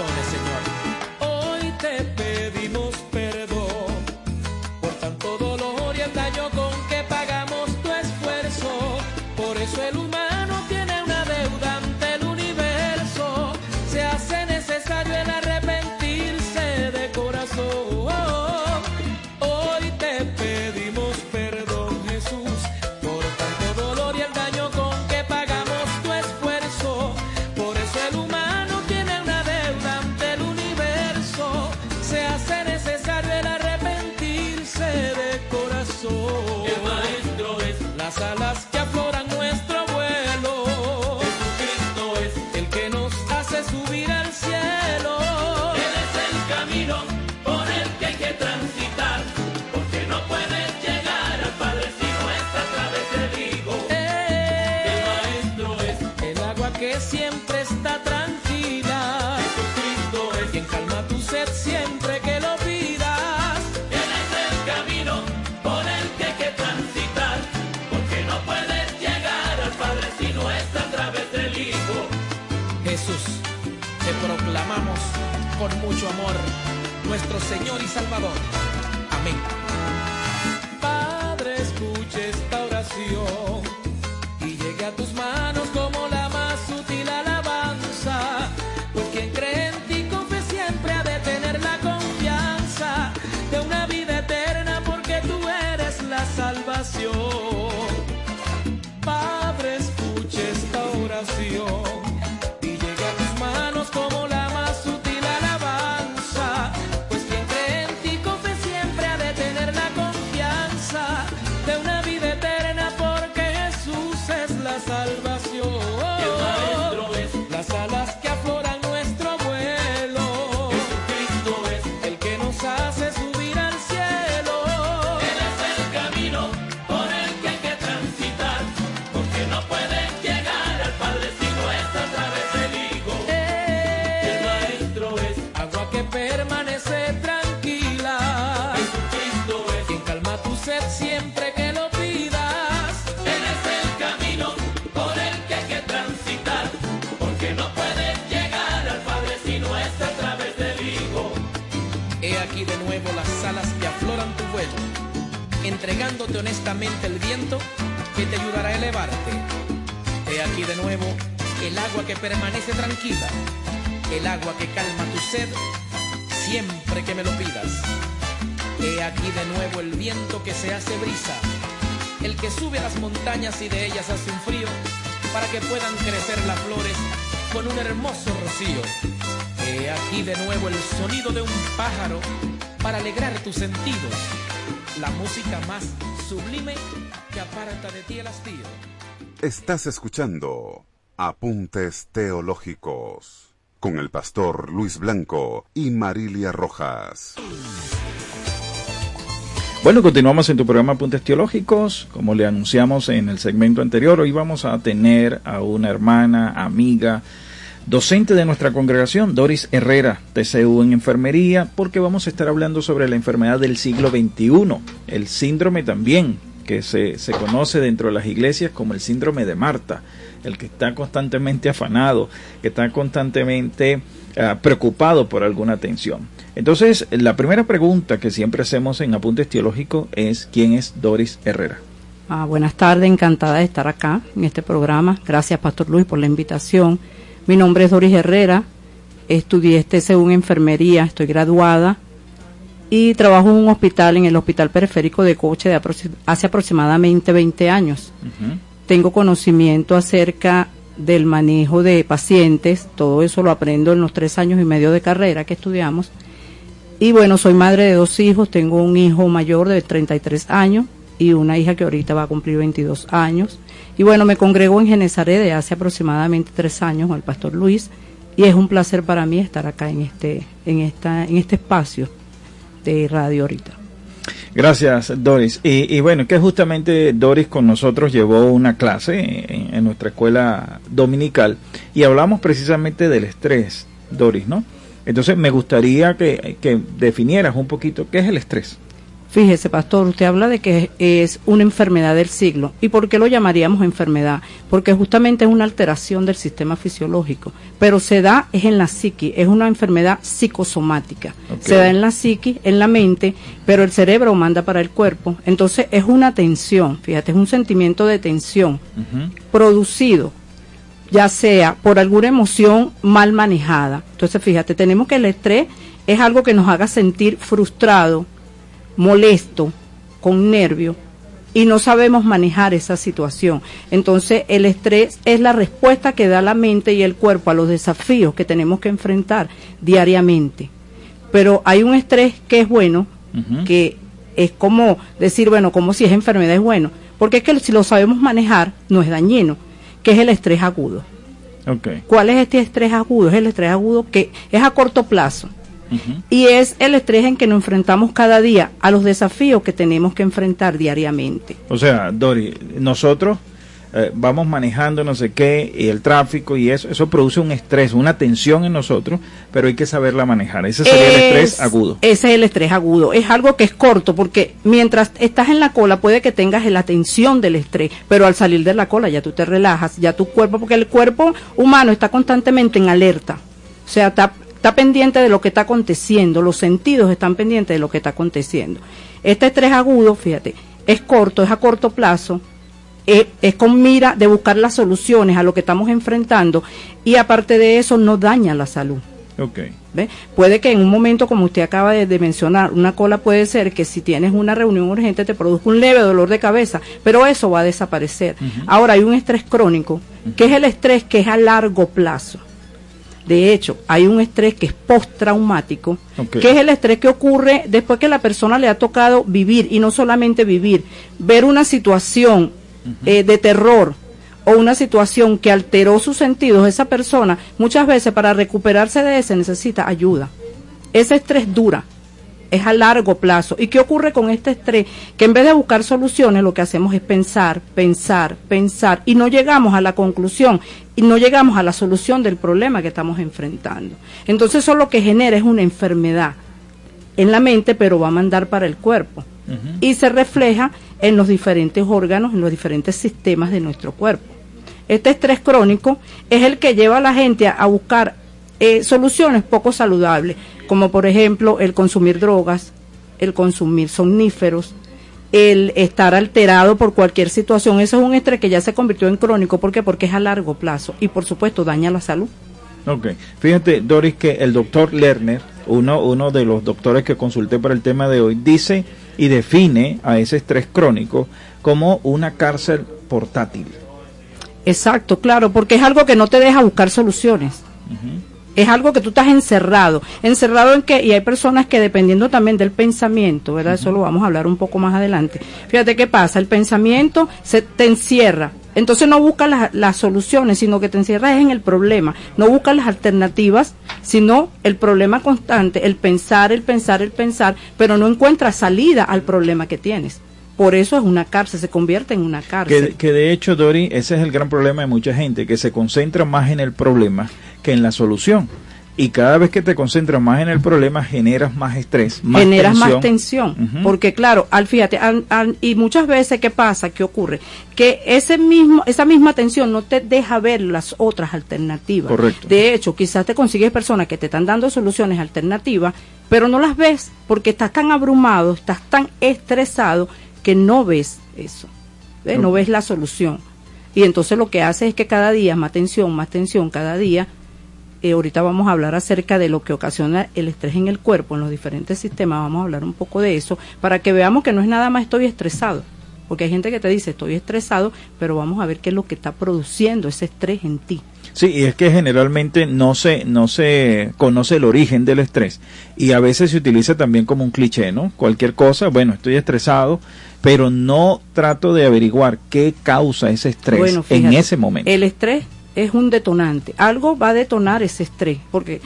corazones, Señor. Con mucho amor, nuestro Señor y Salvador. Entregándote honestamente el viento que te ayudará a elevarte. He aquí de nuevo el agua que permanece tranquila, el agua que calma tu sed siempre que me lo pidas. He aquí de nuevo el viento que se hace brisa, el que sube a las montañas y de ellas hace un frío, para que puedan crecer las flores con un hermoso rocío. He aquí de nuevo el sonido de un pájaro para alegrar tus sentidos, la música más sublime que aparta de ti el hastío. Estás escuchando Apuntes Teológicos con el pastor Luis Blanco y Marilia Rojas. Bueno, continuamos en tu programa Apuntes Teológicos. Como le anunciamos en el segmento anterior, hoy vamos a tener a una hermana, amiga, docente de nuestra congregación, Doris Herrera, TCU en enfermería, porque vamos a estar hablando sobre la enfermedad del siglo XXI, el síndrome también, que se, se conoce dentro de las iglesias como el síndrome de Marta, el que está constantemente afanado, que está constantemente uh, preocupado por alguna tensión. Entonces, la primera pregunta que siempre hacemos en Apuntes Teológicos es ¿quién es Doris Herrera? Ah, buenas tardes, encantada de estar acá en este programa. Gracias, Pastor Luis, por la invitación. Mi nombre es Doris Herrera, estudié este según enfermería, estoy graduada y trabajo en un hospital, en el Hospital Periférico de Coche, de aproxim hace aproximadamente 20 años. Uh -huh. Tengo conocimiento acerca del manejo de pacientes, todo eso lo aprendo en los tres años y medio de carrera que estudiamos. Y bueno, soy madre de dos hijos, tengo un hijo mayor de 33 años y una hija que ahorita va a cumplir 22 años. Y bueno, me congrego en Genezaret de hace aproximadamente tres años con el pastor Luis y es un placer para mí estar acá en este, en esta, en este espacio de radio ahorita. Gracias, Doris. Y, y, bueno, que justamente Doris con nosotros llevó una clase en, en, nuestra escuela dominical y hablamos precisamente del estrés, Doris, ¿no? Entonces me gustaría que, que definieras un poquito qué es el estrés. Fíjese, pastor, usted habla de que es una enfermedad del siglo. ¿Y por qué lo llamaríamos enfermedad? Porque justamente es una alteración del sistema fisiológico, pero se da es en la psiqui, es una enfermedad psicosomática. Se da en la psiqui, en la mente, pero el cerebro manda para el cuerpo. Entonces es una tensión, fíjate, es un sentimiento de tensión producido ya sea por alguna emoción mal manejada. Entonces, fíjate, tenemos que el estrés es algo que nos haga sentir frustrado, molesto, con nervio, y no sabemos manejar esa situación. Entonces, el estrés es la respuesta que da la mente y el cuerpo a los desafíos que tenemos que enfrentar diariamente. Pero hay un estrés que es bueno, que es como decir, bueno, como si es enfermedad es bueno, porque es que si lo sabemos manejar, no es dañino, que es el estrés agudo. ¿Cuál es este estrés agudo? Es el estrés agudo que es a corto plazo y es el estrés en que nos enfrentamos cada día a los desafíos que tenemos que enfrentar diariamente. O sea, Dori, nosotros eh, vamos manejando no sé qué y el tráfico y eso, eso produce un estrés, una tensión en nosotros, pero hay que saberla manejar. Ese sería el estrés agudo. Ese es el estrés agudo. Es algo que es corto porque mientras estás en la cola puede que tengas la tensión del estrés, pero al salir de la cola ya tú te relajas, ya tu cuerpo, porque el cuerpo humano está constantemente en alerta. O sea, está está pendiente de lo que está aconteciendo, los sentidos están pendientes de lo que está aconteciendo. Este estrés agudo, fíjate, es corto, es a corto plazo, es, con mira de buscar las soluciones a lo que estamos enfrentando y aparte de eso no daña la salud. Okay. Puede que en un momento, como usted acaba de, mencionar, una cola puede ser que si tienes una reunión urgente te produzca un leve dolor de cabeza, pero eso va a desaparecer. Ahora hay un estrés crónico, que es el estrés que es a largo plazo. De hecho, hay un estrés que es postraumático, que es el estrés que ocurre después que la persona le ha tocado vivir, y no solamente vivir, ver una situación eh, de terror o una situación que alteró sus sentidos, esa persona muchas veces para recuperarse de ese necesita ayuda. Ese estrés dura, es a largo plazo. ¿Y qué ocurre con este estrés? Que en vez de buscar soluciones, lo que hacemos es pensar, pensar, pensar, y no llegamos a la conclusión y no llegamos a la solución del problema que estamos enfrentando. Entonces eso lo que genera es una enfermedad en la mente, pero va a mandar para el cuerpo. Y se refleja en los diferentes órganos, en los diferentes sistemas de nuestro cuerpo. Este estrés crónico es el que lleva a la gente a, buscar eh, soluciones poco saludables como por ejemplo el consumir drogas, el consumir somníferos, el estar alterado por cualquier situación. Eso es un estrés que ya se convirtió en crónico. ¿Por qué? Porque es a largo plazo y por supuesto daña la salud. Ok. Fíjate, Doris, que el doctor Lerner, uno, uno de los doctores que consulté para el tema de hoy, dice y define a ese estrés crónico como una cárcel portátil. Exacto, claro, porque es algo que no te deja buscar soluciones. Es algo que tú estás encerrado. Encerrado en que, y hay personas que dependiendo también del pensamiento, ¿verdad? Eso lo vamos a hablar un poco más adelante. Fíjate qué pasa, el pensamiento se te encierra. Entonces no buscas las, soluciones, sino que te encierras en el problema. No buscas las alternativas, sino el problema constante, el pensar, el pensar, el pensar, pero no encuentras salida al problema que tienes por eso es una cárcel, se convierte en una cárcel. Que, que, de hecho, Dori, ese es el gran problema de mucha gente, que se concentra más en el problema que en la solución. Y cada vez que te concentras más en el problema, generas más estrés, más generas más tensión. Porque claro, al fíjate, y muchas veces, ¿qué pasa? ¿Qué ocurre? Que ese mismo, esa misma tensión no te deja ver las otras alternativas. Correcto. De hecho, quizás te consigues personas que te están dando soluciones alternativas, pero no las ves porque estás tan abrumado, estás tan estresado que no ves eso. No ves la solución. Y entonces lo que hace es que cada día más tensión, más tensión, cada día eh, ahorita vamos a hablar acerca de lo que ocasiona el estrés en el cuerpo, en los diferentes sistemas, vamos a hablar un poco de eso, para que veamos que no es nada más estoy estresado, porque hay gente que te dice estoy estresado, pero vamos a ver qué es lo que está produciendo ese estrés en ti. Sí, y es que generalmente no se, no se conoce el origen del estrés y a veces se utiliza también como un cliché, ¿no? Cualquier cosa, bueno, estoy estresado, pero no trato de averiguar qué causa ese estrés en ese momento. El estrés es un detonante. Algo va a detonar ese estrés, porque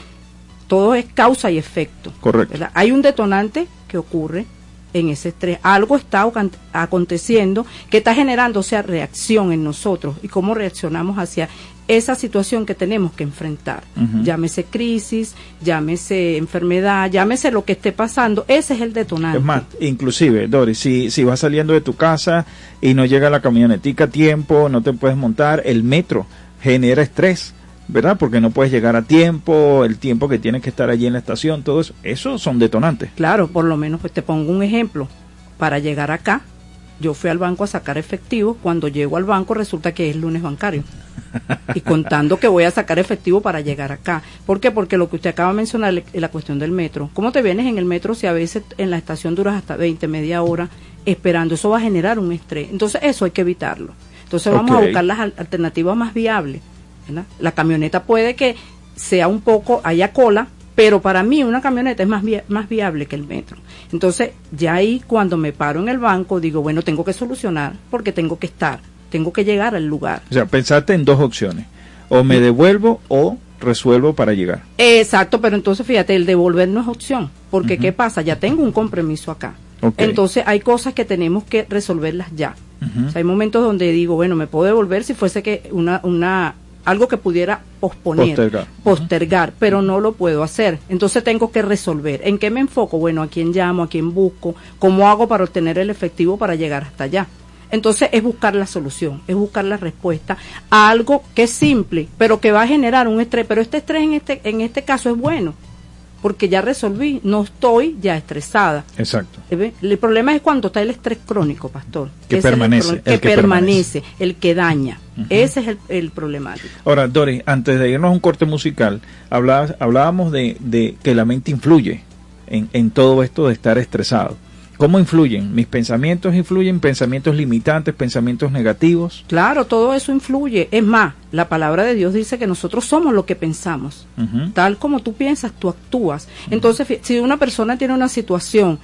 todo es causa y efecto. Correcto. Hay un detonante que ocurre en ese estrés. Algo está aconteciendo que está generando esa reacción en nosotros y cómo reaccionamos hacia esa situación que tenemos que enfrentar. Llámese crisis, llámese enfermedad, llámese lo que esté pasando, ese es el detonante. Es más, inclusive, Doris, si, si vas saliendo de tu casa y no llega la camionetica a tiempo, no te puedes montar, el metro genera estrés. ¿verdad? Porque no puedes llegar a tiempo, el tiempo que tienes que estar allí en la estación, todo eso, eso son detonantes. Claro, por lo menos pues te pongo un ejemplo. Para llegar acá, yo fui al banco a sacar efectivo, cuando llego al banco resulta que es lunes bancario. Y contando que voy a sacar efectivo para llegar acá. ¿Por qué? Porque lo que usted acaba de mencionar es la cuestión del metro. ¿Cómo te vienes en el metro si a veces en la estación duras hasta 20, media hora esperando? Eso va a generar un estrés. Entonces eso hay que evitarlo. Entonces vamos a buscar las alternativas más viables. La camioneta puede que sea un poco, haya cola, pero para mí una camioneta es más, más viable que el metro. Entonces, ya ahí cuando me paro en el banco, digo, bueno, tengo que solucionar porque tengo que estar, tengo que llegar al lugar. O sea, pensaste en dos opciones, o me devuelvo o resuelvo para llegar. Exacto, pero entonces fíjate, el devolver no es opción, porque ¿qué pasa? Ya tengo un compromiso acá. Entonces hay cosas que tenemos que resolverlas ya. hay momentos donde digo, bueno, me puedo devolver si fuese que una, una algo que pudiera posponer, postergar, pero no lo puedo hacer. Entonces tengo que resolver. ¿En qué me enfoco? Bueno, a quién llamo, a quién busco, cómo hago para obtener el efectivo para llegar hasta allá. Entonces es buscar la solución, es buscar la respuesta a algo que es simple, pero que va a generar un estrés. Pero este estrés en este, en este caso es bueno porque ya resolví, no estoy ya estresada. Exacto. El problema es cuando está el estrés crónico, pastor. Que permanece. El, que, permanece, el que daña. Ese es el, el, problemático. Ahora, Doris, antes de irnos a un corte musical, hablábamos de, de que la mente influye en, en todo esto de estar estresado. ¿Cómo influyen? ¿Mis pensamientos influyen? ¿Pensamientos limitantes? ¿Pensamientos negativos? Claro, todo eso influye. Es más, la palabra de Dios dice que nosotros somos lo que pensamos. Tal como tú piensas, tú actúas. Entonces, si una persona tiene una situación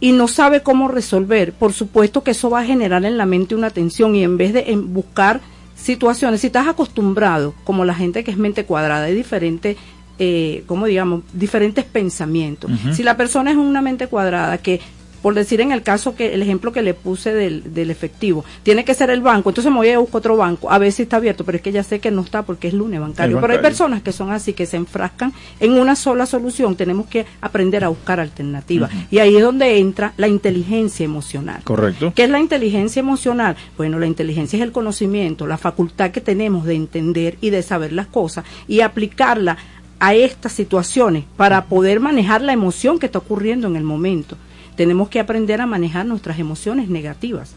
y no sabe cómo resolver, por supuesto que eso va a generar en la mente una tensión y en vez de buscar situaciones, si estás acostumbrado, como la gente que es mente cuadrada, hay diferentes eh, como digamos, diferentes pensamientos. Si la persona es una mente cuadrada que por decir en el caso que el ejemplo que le puse del, del, efectivo, tiene que ser el banco, entonces me voy a buscar otro banco, a ver si está abierto, pero es que ya sé que no está porque es lunes bancario. Pero hay personas que son así, que se enfrascan en una sola solución, tenemos que aprender a buscar alternativas. Y ahí es donde entra la inteligencia emocional. Correcto. ¿Qué es la inteligencia emocional? Bueno, la inteligencia es el conocimiento, la facultad que tenemos de entender y de saber las cosas y aplicarla a estas situaciones para poder manejar la emoción que está ocurriendo en el momento tenemos que aprender a manejar nuestras emociones negativas,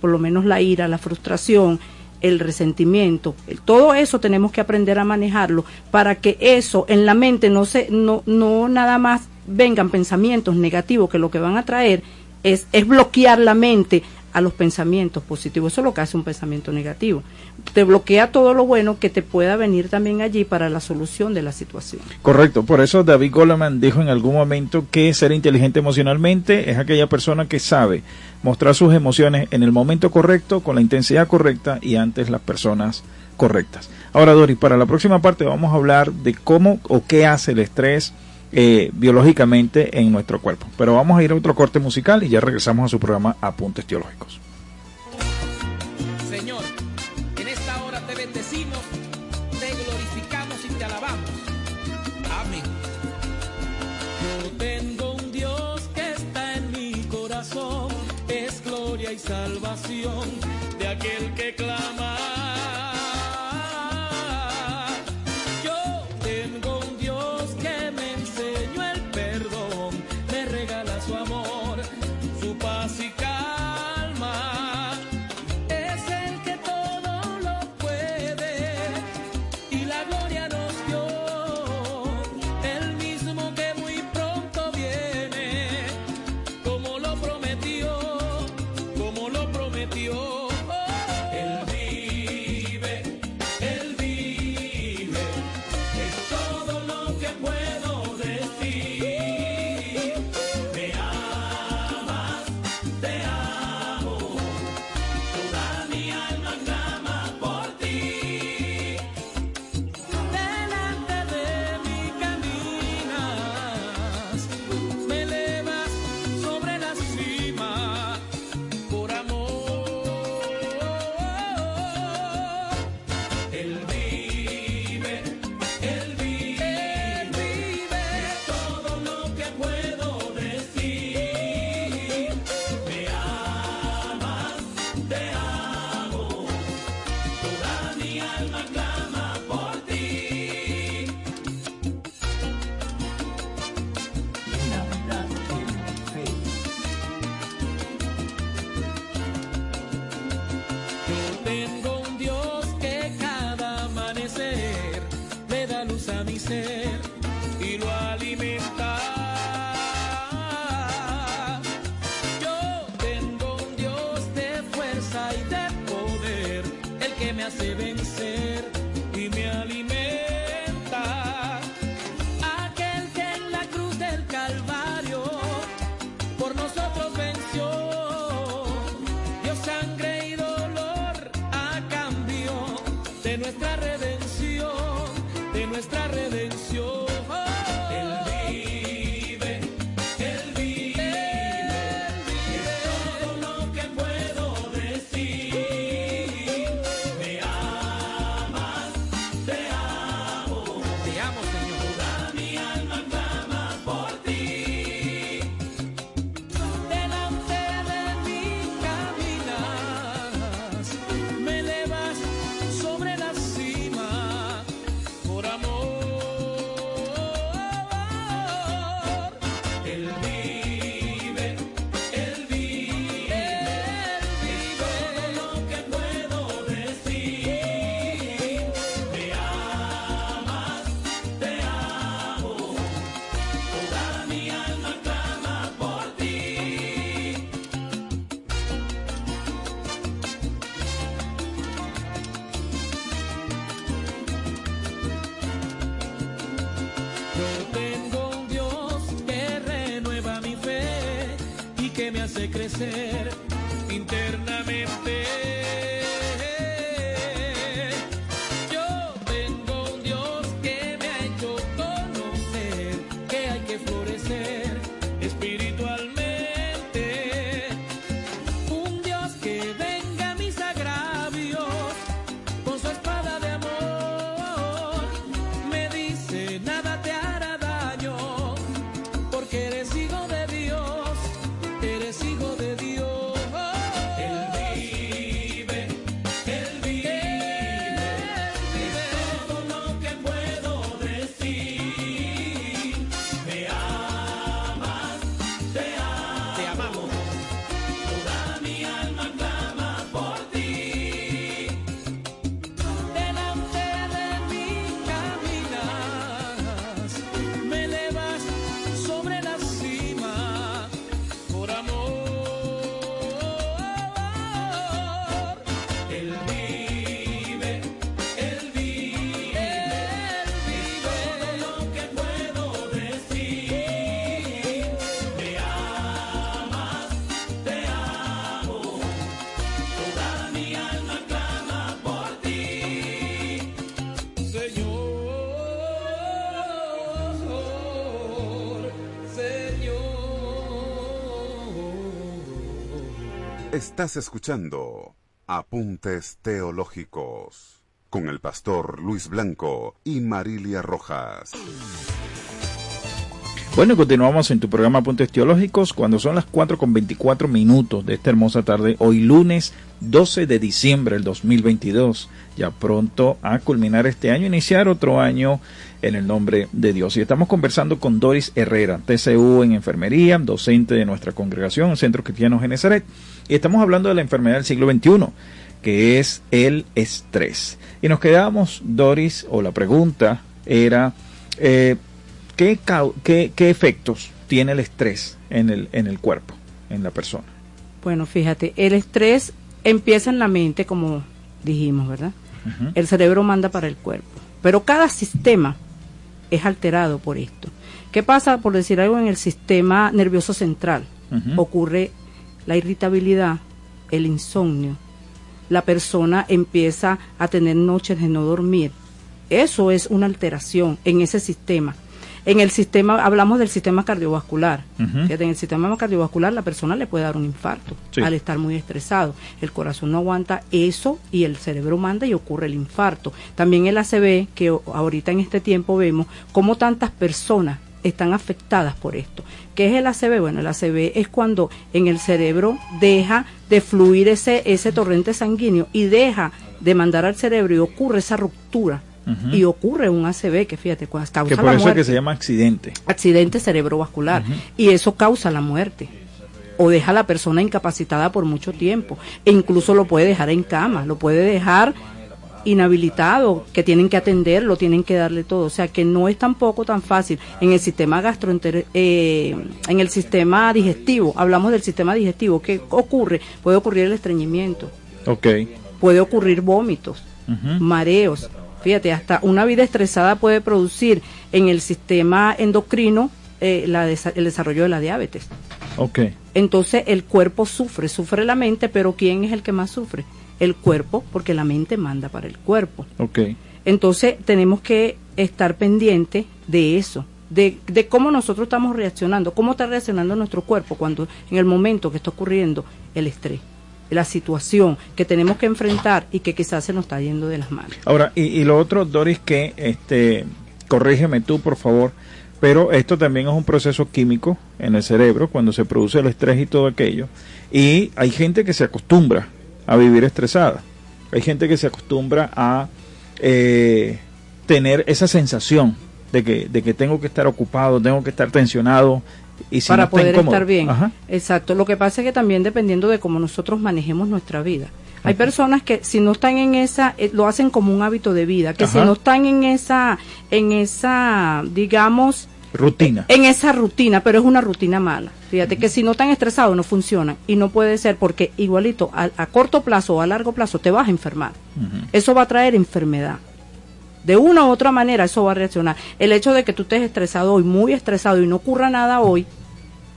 por lo menos la ira, la frustración, el resentimiento, todo eso tenemos que aprender a manejarlo para que eso en la mente no se no no nada más vengan pensamientos negativos que lo que van a traer es, es bloquear la mente a los pensamientos positivos. Eso es lo que hace un pensamiento negativo. Te bloquea todo lo bueno que te pueda venir también allí para la solución de la situación. Correcto. Por eso David Goleman dijo en algún momento que ser inteligente emocionalmente es aquella persona que sabe mostrar sus emociones en el momento correcto, con la intensidad correcta y antes las personas correctas. Ahora, Doris, para la próxima parte vamos a hablar de cómo o qué hace el estrés eh, biológicamente en nuestro cuerpo. Pero vamos a ir a otro corte musical y ya regresamos a su programa Apuntes Teológicos. Señor, en esta hora te bendecimos, te glorificamos y te alabamos. Amén. Yo tengo un Dios que está en mi corazón, es gloria y salvación de aquel que clama. Hace crecer internamente. Estás escuchando Apuntes Teológicos con el pastor Luis Blanco y Marilia Rojas. Bueno, continuamos en tu programa Apuntes Teológicos cuando son las 4 con 24 minutos de esta hermosa tarde, hoy lunes 12 de diciembre del 2022. Ya pronto a culminar este año, iniciar otro año en el nombre de Dios. Y estamos conversando con Doris Herrera, TCU en enfermería, docente de nuestra congregación, Centro Cristiano Genezaret. Y estamos hablando de la enfermedad del siglo XXI, que es el estrés. Y nos quedamos, Doris, o la pregunta era, eh, ¿qué, cau- qué, qué efectos tiene el estrés en el, en el cuerpo, en la persona? Bueno, fíjate, el estrés empieza en la mente, como dijimos, ¿verdad? El cerebro manda para el cuerpo. Pero cada sistema es alterado por esto. ¿Qué pasa, por decir algo, en el sistema nervioso central? Ocurre la irritabilidad, el insomnio. La persona empieza a tener noches de no dormir. Eso es una alteración en ese sistema. En el sistema, hablamos del sistema cardiovascular. Fíjate, en el sistema cardiovascular la persona le puede dar un infarto Sí. al estar muy estresado. El corazón no aguanta eso y el cerebro manda y ocurre el infarto. También el ACV, que ahorita en este tiempo vemos cómo tantas personas están afectadas por esto. ¿Qué es el ACV? Bueno, el ACV es cuando en el cerebro deja de fluir ese, ese torrente sanguíneo y deja de mandar al cerebro y ocurre esa ruptura. Y ocurre un ACV que fíjate, causa Que por la eso muerte que se llama accidente. accidente cerebrovascular y eso causa la muerte o deja a la persona incapacitada por mucho tiempo e incluso lo puede dejar en cama, lo puede dejar inhabilitado, que tienen que atenderlo, tienen que darle todo. O sea que no es tampoco tan fácil. En el sistema gastro, eh, en el sistema digestivo, hablamos del sistema digestivo, ¿qué ocurre? Puede ocurrir el estreñimiento. Ok. Puede ocurrir vómitos, mareos. Fíjate, hasta una vida estresada puede producir en el sistema endocrino eh, el desarrollo de la diabetes. Ok. Entonces el cuerpo sufre, sufre la mente, pero ¿quién es el que más sufre? el cuerpo, porque la mente manda para el cuerpo. Okay. Entonces tenemos que estar pendiente de eso, de, de, cómo nosotros estamos reaccionando, cómo está reaccionando nuestro cuerpo cuando en el momento que está ocurriendo el estrés, la situación que tenemos que enfrentar y que quizás se nos está yendo de las manos. Ahora, y, y lo otro, Doris, que, este, corrígeme tú, por favor, pero esto también es un proceso químico en el cerebro cuando se produce el estrés y todo aquello. Y hay gente que se acostumbra a vivir estresada. Hay gente que se acostumbra a eh, tener esa sensación de que, de que tengo que estar ocupado, tengo que estar tensionado. Y si para poder estar bien. Exacto. Lo que pasa es que también dependiendo de cómo nosotros manejemos nuestra vida. Hay personas que si no están en esa, eh, lo hacen como un hábito de vida, que si no están en esa, en esa, digamos, rutina. En esa rutina, pero es una rutina mala. Fíjate que si no están estresados no funcionan y no puede ser porque igualito a, corto plazo o a largo plazo te vas a enfermar. Eso va a traer enfermedad. De una u otra manera eso va a reaccionar. El hecho de que tú estés estresado hoy, muy estresado y no ocurra nada hoy,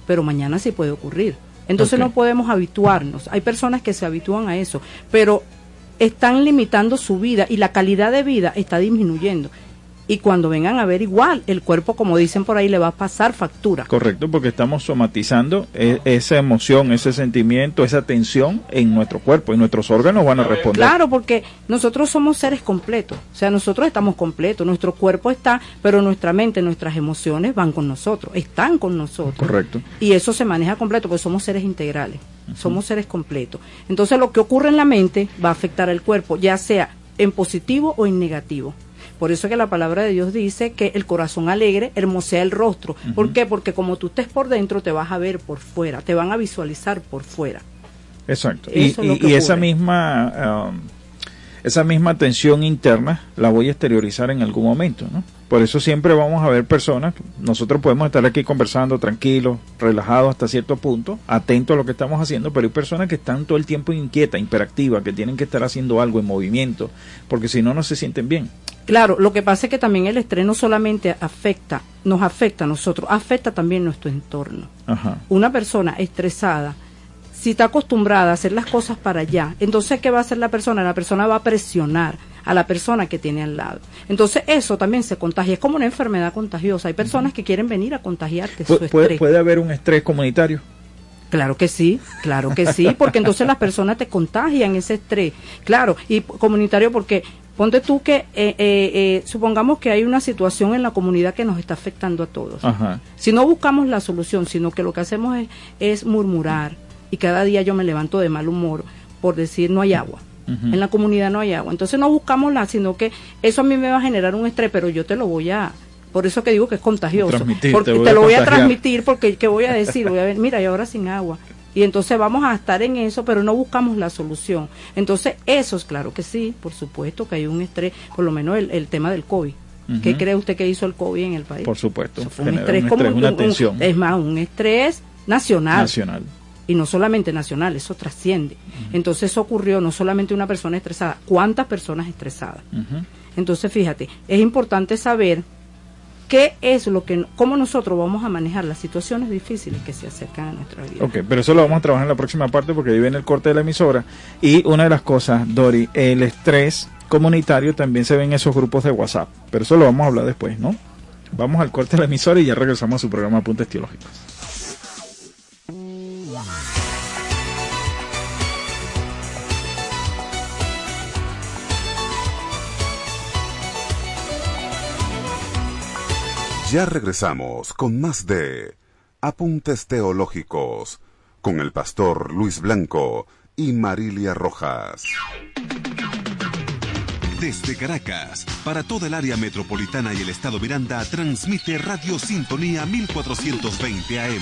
pero mañana sí puede ocurrir. Entonces no podemos habituarnos. Hay personas que se habitúan a eso, pero están limitando su vida y la calidad de vida está disminuyendo y cuando vengan a ver igual, el cuerpo, como dicen por ahí, le va a pasar factura. Correcto, porque estamos somatizando e, esa emoción, ese sentimiento, esa tensión en nuestro cuerpo y nuestros órganos van a responder. Claro, porque nosotros somos seres completos, o sea, nosotros estamos completos, nuestro cuerpo está, pero nuestra mente, nuestras emociones van con nosotros, están con nosotros. Correcto. Y eso se maneja completo, porque somos seres integrales, somos seres completos. Entonces, lo que ocurre en la mente va a afectar al cuerpo, ya sea en positivo o en negativo. Por eso que la palabra de Dios dice que el corazón alegre hermosea el rostro. ¿Por qué? Porque como tú estés por dentro, te vas a ver por fuera, te van a visualizar por fuera. Exacto. y, esa misma um, esa misma tensión interna la voy a exteriorizar en algún momento, ¿no? Por eso siempre vamos a ver personas, nosotros podemos estar aquí conversando tranquilos, relajados hasta cierto punto, atentos a lo que estamos haciendo, pero hay personas que están todo el tiempo inquietas, hiperactivas, que tienen que estar haciendo algo en movimiento, porque si no, no se sienten bien. Claro, lo que pasa es que también el estrés no solamente afecta, nos afecta a nosotros, afecta también nuestro entorno. Una persona estresada, si está acostumbrada a hacer las cosas para allá, entonces ¿qué va a hacer la persona? La persona va a presionar a la persona que tiene al lado. Entonces eso también se contagia, es como una enfermedad contagiosa. Hay personas que quieren venir a contagiarte su estrés. ¿Puede haber un estrés comunitario? Claro que sí, claro que sí, porque entonces las personas te contagian ese estrés. Claro, y comunitario porque Ponte tú que, eh, eh, eh, supongamos que hay una situación en la comunidad que nos está afectando a todos. Si no buscamos la solución, sino que lo que hacemos es, murmurar y cada día yo me levanto de mal humor por decir no hay agua. En la comunidad no hay agua. Entonces no buscamos la, sino que eso a mí me va a generar un estrés, pero yo te lo voy a, por eso que digo que es contagioso. Porque te, lo voy a transmitir, porque ¿qué voy a decir? Voy a ver, mira, y ahora sin agua y entonces vamos a estar en eso, pero no buscamos la solución. Entonces, eso es claro que sí, por supuesto que hay un estrés, por lo menos el, tema del COVID. ¿Qué cree usted que hizo el COVID en el país? Por supuesto. un estrés, como una es más, un estrés nacional. Nacional. Y no solamente nacional, eso trasciende. Entonces eso ocurrió no solamente una persona estresada, ¿cuántas personas estresadas? Entonces fíjate, es importante saber qué es lo que, cómo nosotros vamos a manejar las situaciones difíciles que se acercan a nuestra vida. Ok, pero eso lo vamos a trabajar en la próxima parte porque ahí viene el corte de la emisora. Y una de las cosas, Dori, el estrés comunitario también se ve en esos grupos de WhatsApp, pero eso lo vamos a hablar después, ¿no? Vamos al corte de la emisora y ya regresamos a su programa Apuntes Teológicos. Ya regresamos con más de Apuntes Teológicos con el pastor Luis Blanco y Marilia Rojas. Desde Caracas, para toda el área metropolitana y el estado Miranda, transmite Radio Sintonía 1420 AM.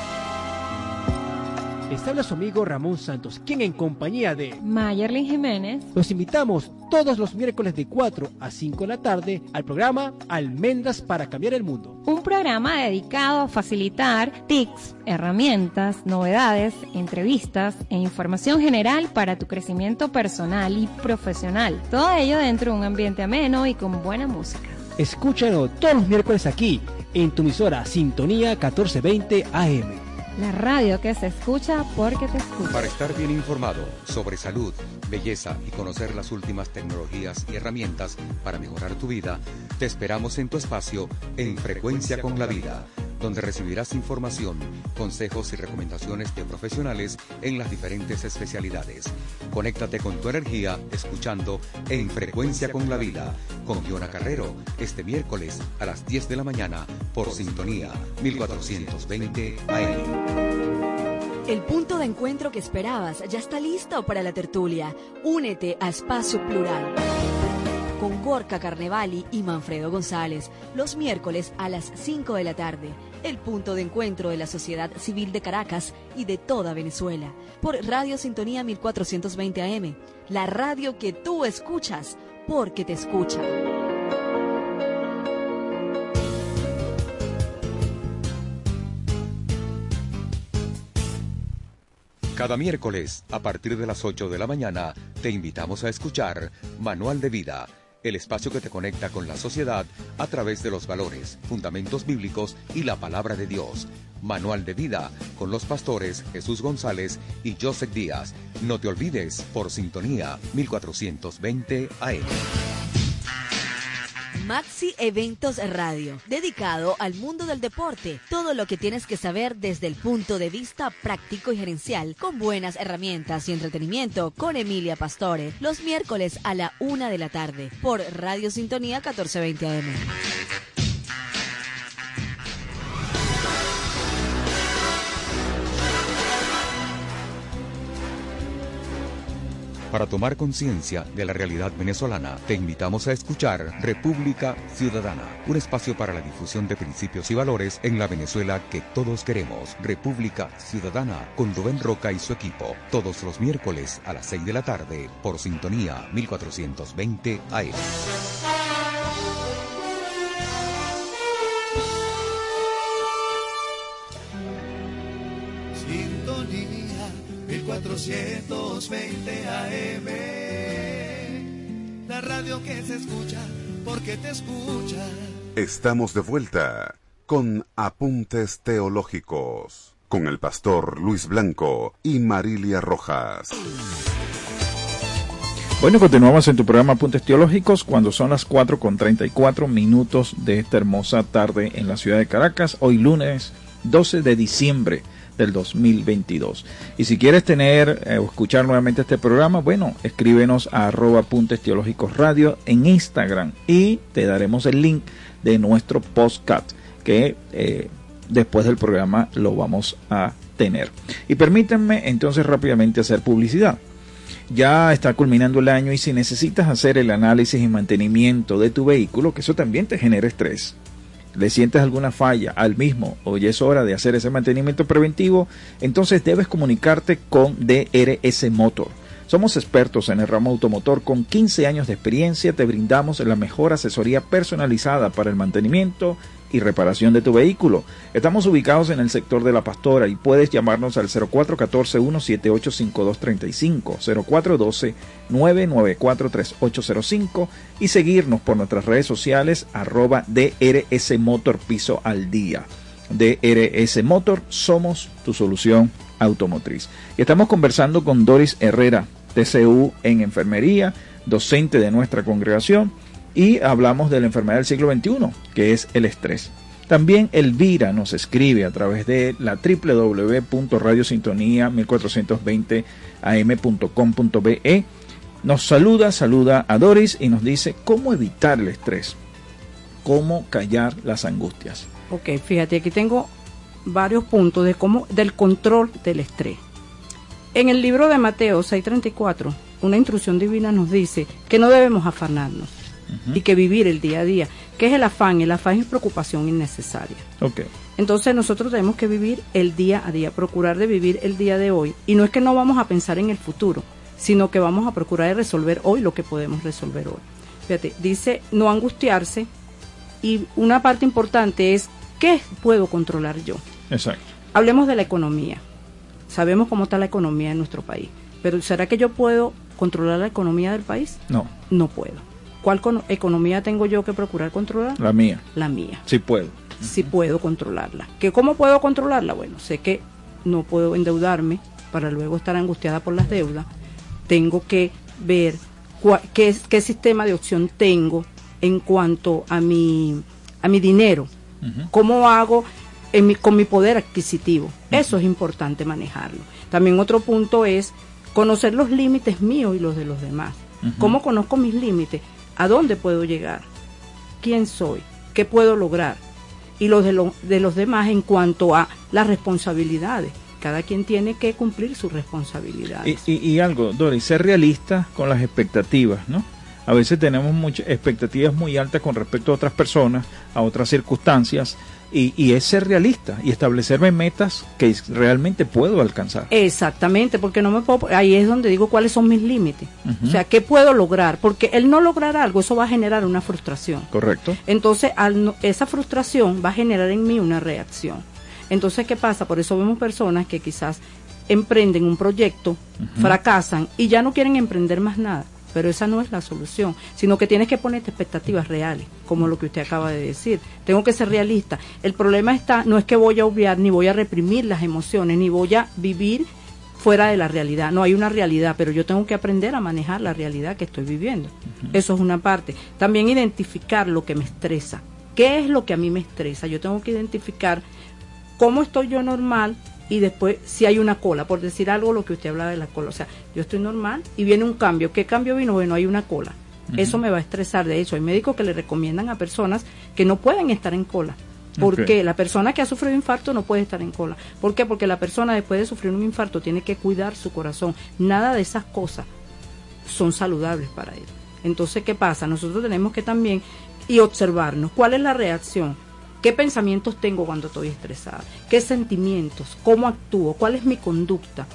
Les habla su amigo Ramón Santos, quien en compañía de Mayerlin Jiménez los invitamos todos los miércoles de 4 a 5 de la tarde al programa Almendras para Cambiar el Mundo. Un programa dedicado a facilitar tips, herramientas, novedades, entrevistas e información general para tu crecimiento personal y profesional. Todo ello dentro de un ambiente ameno y con buena música. Escúchalo todos los miércoles aquí, en tu emisora Sintonía 1420 AM. La radio que se escucha porque te escucha. Para estar bien informado sobre salud, belleza y conocer las últimas tecnologías y herramientas para mejorar tu vida, te esperamos en tu espacio en Frecuencia con la Vida donde recibirás información, consejos y recomendaciones de profesionales en las diferentes especialidades. Conéctate con tu energía escuchando En Frecuencia con la Vida con Fiona Carrero este miércoles a las 10 de la mañana por Sintonía 1420 AM. El punto de encuentro que esperabas ya está listo para la tertulia. Únete a Espacio Plural con Gorka Carnevali y Manfredo González los miércoles a las 5 de la tarde el punto de encuentro de la sociedad civil de Caracas y de toda Venezuela, por Radio Sintonía 1420 AM, la radio que tú escuchas porque te escucha. Cada miércoles, a partir de las 8 de la mañana, te invitamos a escuchar Manual de Vida el espacio que te conecta con la sociedad a través de los valores, fundamentos bíblicos y la palabra de Dios. Manual de vida con los pastores Jesús González y Joseph Díaz. No te olvides por sintonía 1420 AM. Maxi Eventos Radio, dedicado al mundo del deporte. Todo lo que tienes que saber desde el punto de vista práctico y gerencial, con buenas herramientas y entretenimiento, con Emilia Pastore, los miércoles a la una de la tarde, por Radio Sintonía 1420 AM. Para tomar conciencia de la realidad venezolana, te invitamos a escuchar República Ciudadana, un espacio para la difusión de principios y valores en la Venezuela que todos queremos. República Ciudadana con Rubén Roca y su equipo, todos los miércoles a las 6 de la tarde por sintonía 1420 AM. 1420 AM. La radio que se escucha porque te escucha. Estamos de vuelta con Apuntes Teológicos con el pastor Luis Blanco y Marilia Rojas. Bueno, continuamos en tu programa Apuntes Teológicos cuando son las 4 con 34 minutos de esta hermosa tarde en la ciudad de Caracas, hoy lunes 12 de diciembre del 2022. Y si quieres tener eh, o escuchar nuevamente este programa, bueno, escríbenos a arroba apuntes teológicos radio en Instagram y te daremos el link de nuestro podcast que eh, después del programa lo vamos a tener. Y permítanme entonces rápidamente hacer publicidad. Ya está culminando el año y si necesitas hacer el análisis y mantenimiento de tu vehículo, que eso también te genera estrés, le sientes alguna falla al mismo o ya es hora de hacer ese mantenimiento preventivo, entonces debes comunicarte con DRS Motor. Somos expertos en el ramo automotor con 15 años de experiencia, te brindamos la mejor asesoría personalizada para el mantenimiento y reparación de tu vehículo. Estamos ubicados en el sector de La Pastora y puedes llamarnos al 0414-178-5235, 0412-994-3805 y seguirnos por nuestras redes sociales arroba DRS Motor Piso al Día. DRS Motor, somos tu solución automotriz. Y estamos conversando con Doris Herrera, TCU en enfermería, docente de nuestra congregación y hablamos de la enfermedad del siglo XXI, que es el estrés. También Elvira nos escribe a través de la www.radiosintonía1420am.com.be nos saluda, saluda a Doris y nos dice cómo evitar el estrés, cómo callar las angustias. Ok, fíjate, aquí tengo varios puntos de cómo, del control del estrés. En el libro de Mateo 6:34, una instrucción divina nos dice que no debemos afanarnos y que vivir el día a día. ¿Qué es el afán? El afán es preocupación innecesaria. Ok. Entonces nosotros tenemos que vivir el día a día, procurar de vivir el día de hoy. Y no es que no vamos a pensar en el futuro, sino que vamos a procurar de resolver hoy lo que podemos resolver hoy. Fíjate, dice no angustiarse y una parte importante es ¿qué puedo controlar yo? Exacto. Hablemos de la economía. Sabemos cómo está la economía en nuestro país, pero ¿será que yo puedo controlar la economía del país? No. No puedo. ¿Cuál economía tengo yo que procurar controlar? La mía. La mía. Sí puedo. Sí puedo controlarla. ¿Que ¿Cómo puedo controlarla? Bueno, sé que no puedo endeudarme para luego estar angustiada por las deudas. Tengo que ver qué, qué sistema de opción tengo en cuanto a mi, a mi dinero. ¿Cómo hago con mi poder adquisitivo? Eso es importante manejarlo. También otro punto es conocer los límites míos y los de los demás. ¿Cómo conozco mis límites? ¿A dónde puedo llegar? ¿Quién soy? ¿Qué puedo lograr? Y los de, de los demás en cuanto a las responsabilidades. Cada quien tiene que cumplir sus responsabilidades. Y, y, y algo, Doris, ser realista con las expectativas, ¿no? A veces tenemos muchas expectativas muy altas con respecto a otras personas, a otras circunstancias, y, es ser realista y establecerme metas que realmente puedo alcanzar. Exactamente, porque no me puedo, ahí es donde digo cuáles son mis límites. O sea, ¿qué puedo lograr? Porque el no lograr algo, eso va a generar una frustración. Correcto. Entonces, al esa frustración va a generar en mí una reacción. Entonces, ¿qué pasa? Por eso vemos personas que quizás emprenden un proyecto, fracasan y ya no quieren emprender más nada pero esa no es la solución, sino que tienes que ponerte expectativas reales, como lo que usted acaba de decir. Tengo que ser realista. El problema está, no es que voy a obviar, ni voy a reprimir las emociones, ni voy a vivir fuera de la realidad. No hay una realidad, pero yo tengo que aprender a manejar la realidad que estoy viviendo. Eso es una parte. También identificar lo que me estresa. ¿Qué es lo que a mí me estresa? Yo tengo que identificar cómo estoy yo normal y después si hay una cola, por decir algo lo que usted hablaba de la cola, o sea, yo estoy normal y viene un cambio, ¿qué cambio vino? Bueno, hay una cola. Eso me va a estresar, de hecho, hay médicos que le recomiendan a personas que no pueden estar en cola. Porque la persona que ha sufrido infarto no puede estar en cola. ¿Por qué? Porque la persona después de sufrir un infarto tiene que cuidar su corazón. Nada de esas cosas son saludables para él. Entonces, ¿qué pasa? Nosotros tenemos que también y observarnos cuál es la reacción ¿Qué pensamientos tengo cuando estoy estresada? ¿Qué sentimientos? ¿Cómo actúo? ¿Cuál es mi conducta?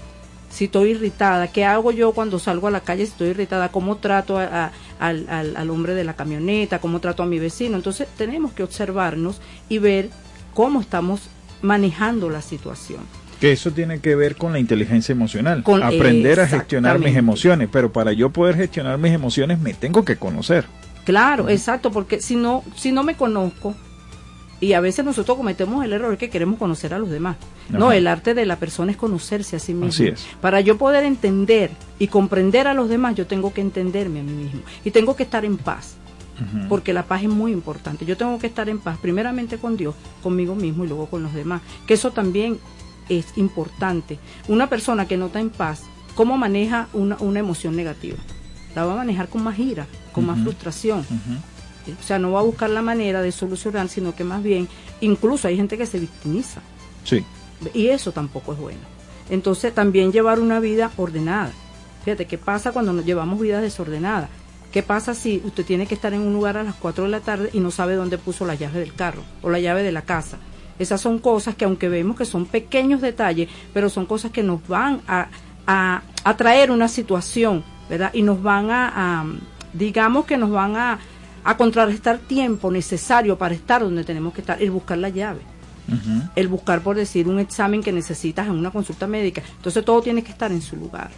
Si estoy irritada, ¿qué hago yo cuando salgo a la calle si estoy irritada? ¿Cómo trato al, hombre de la camioneta? ¿Cómo trato a mi vecino? Entonces tenemos que observarnos y ver cómo estamos manejando la situación. Que eso tiene que ver con la inteligencia emocional, aprender a gestionar mis emociones, pero para yo poder gestionar mis emociones me tengo que conocer. Claro, exacto, porque si no, si no me conozco, y a veces nosotros cometemos el error que queremos conocer a los demás. No, el arte de la persona es conocerse a sí mismo. Para yo poder entender y comprender a los demás, yo tengo que entenderme a mí mismo. Y tengo que estar en paz. Porque la paz es muy importante. Yo tengo que estar en paz, primeramente con Dios, conmigo mismo y luego con los demás. Que eso también es importante. Una persona que no está en paz, ¿cómo maneja una, una emoción negativa? La va a manejar con más ira, con más frustración o sea, no va a buscar la manera de solucionar, sino que más bien, incluso hay gente que se victimiza. Sí. Y eso tampoco es bueno. Entonces, también llevar una vida ordenada. Fíjate, ¿qué pasa cuando nos llevamos vidas desordenadas? ¿Qué pasa si usted tiene que estar en un lugar a las 4 de la tarde y no sabe dónde puso la llave del carro o la llave de la casa? Esas son cosas que aunque vemos que son pequeños detalles, pero son cosas que nos van a, a, traer una situación, ¿verdad? Y nos van a digamos que nos van a, a contrarrestar tiempo necesario para estar donde tenemos que estar, el buscar la llave. El buscar, por decir, un examen que necesitas en una consulta médica. Entonces todo tiene que estar en su lugar.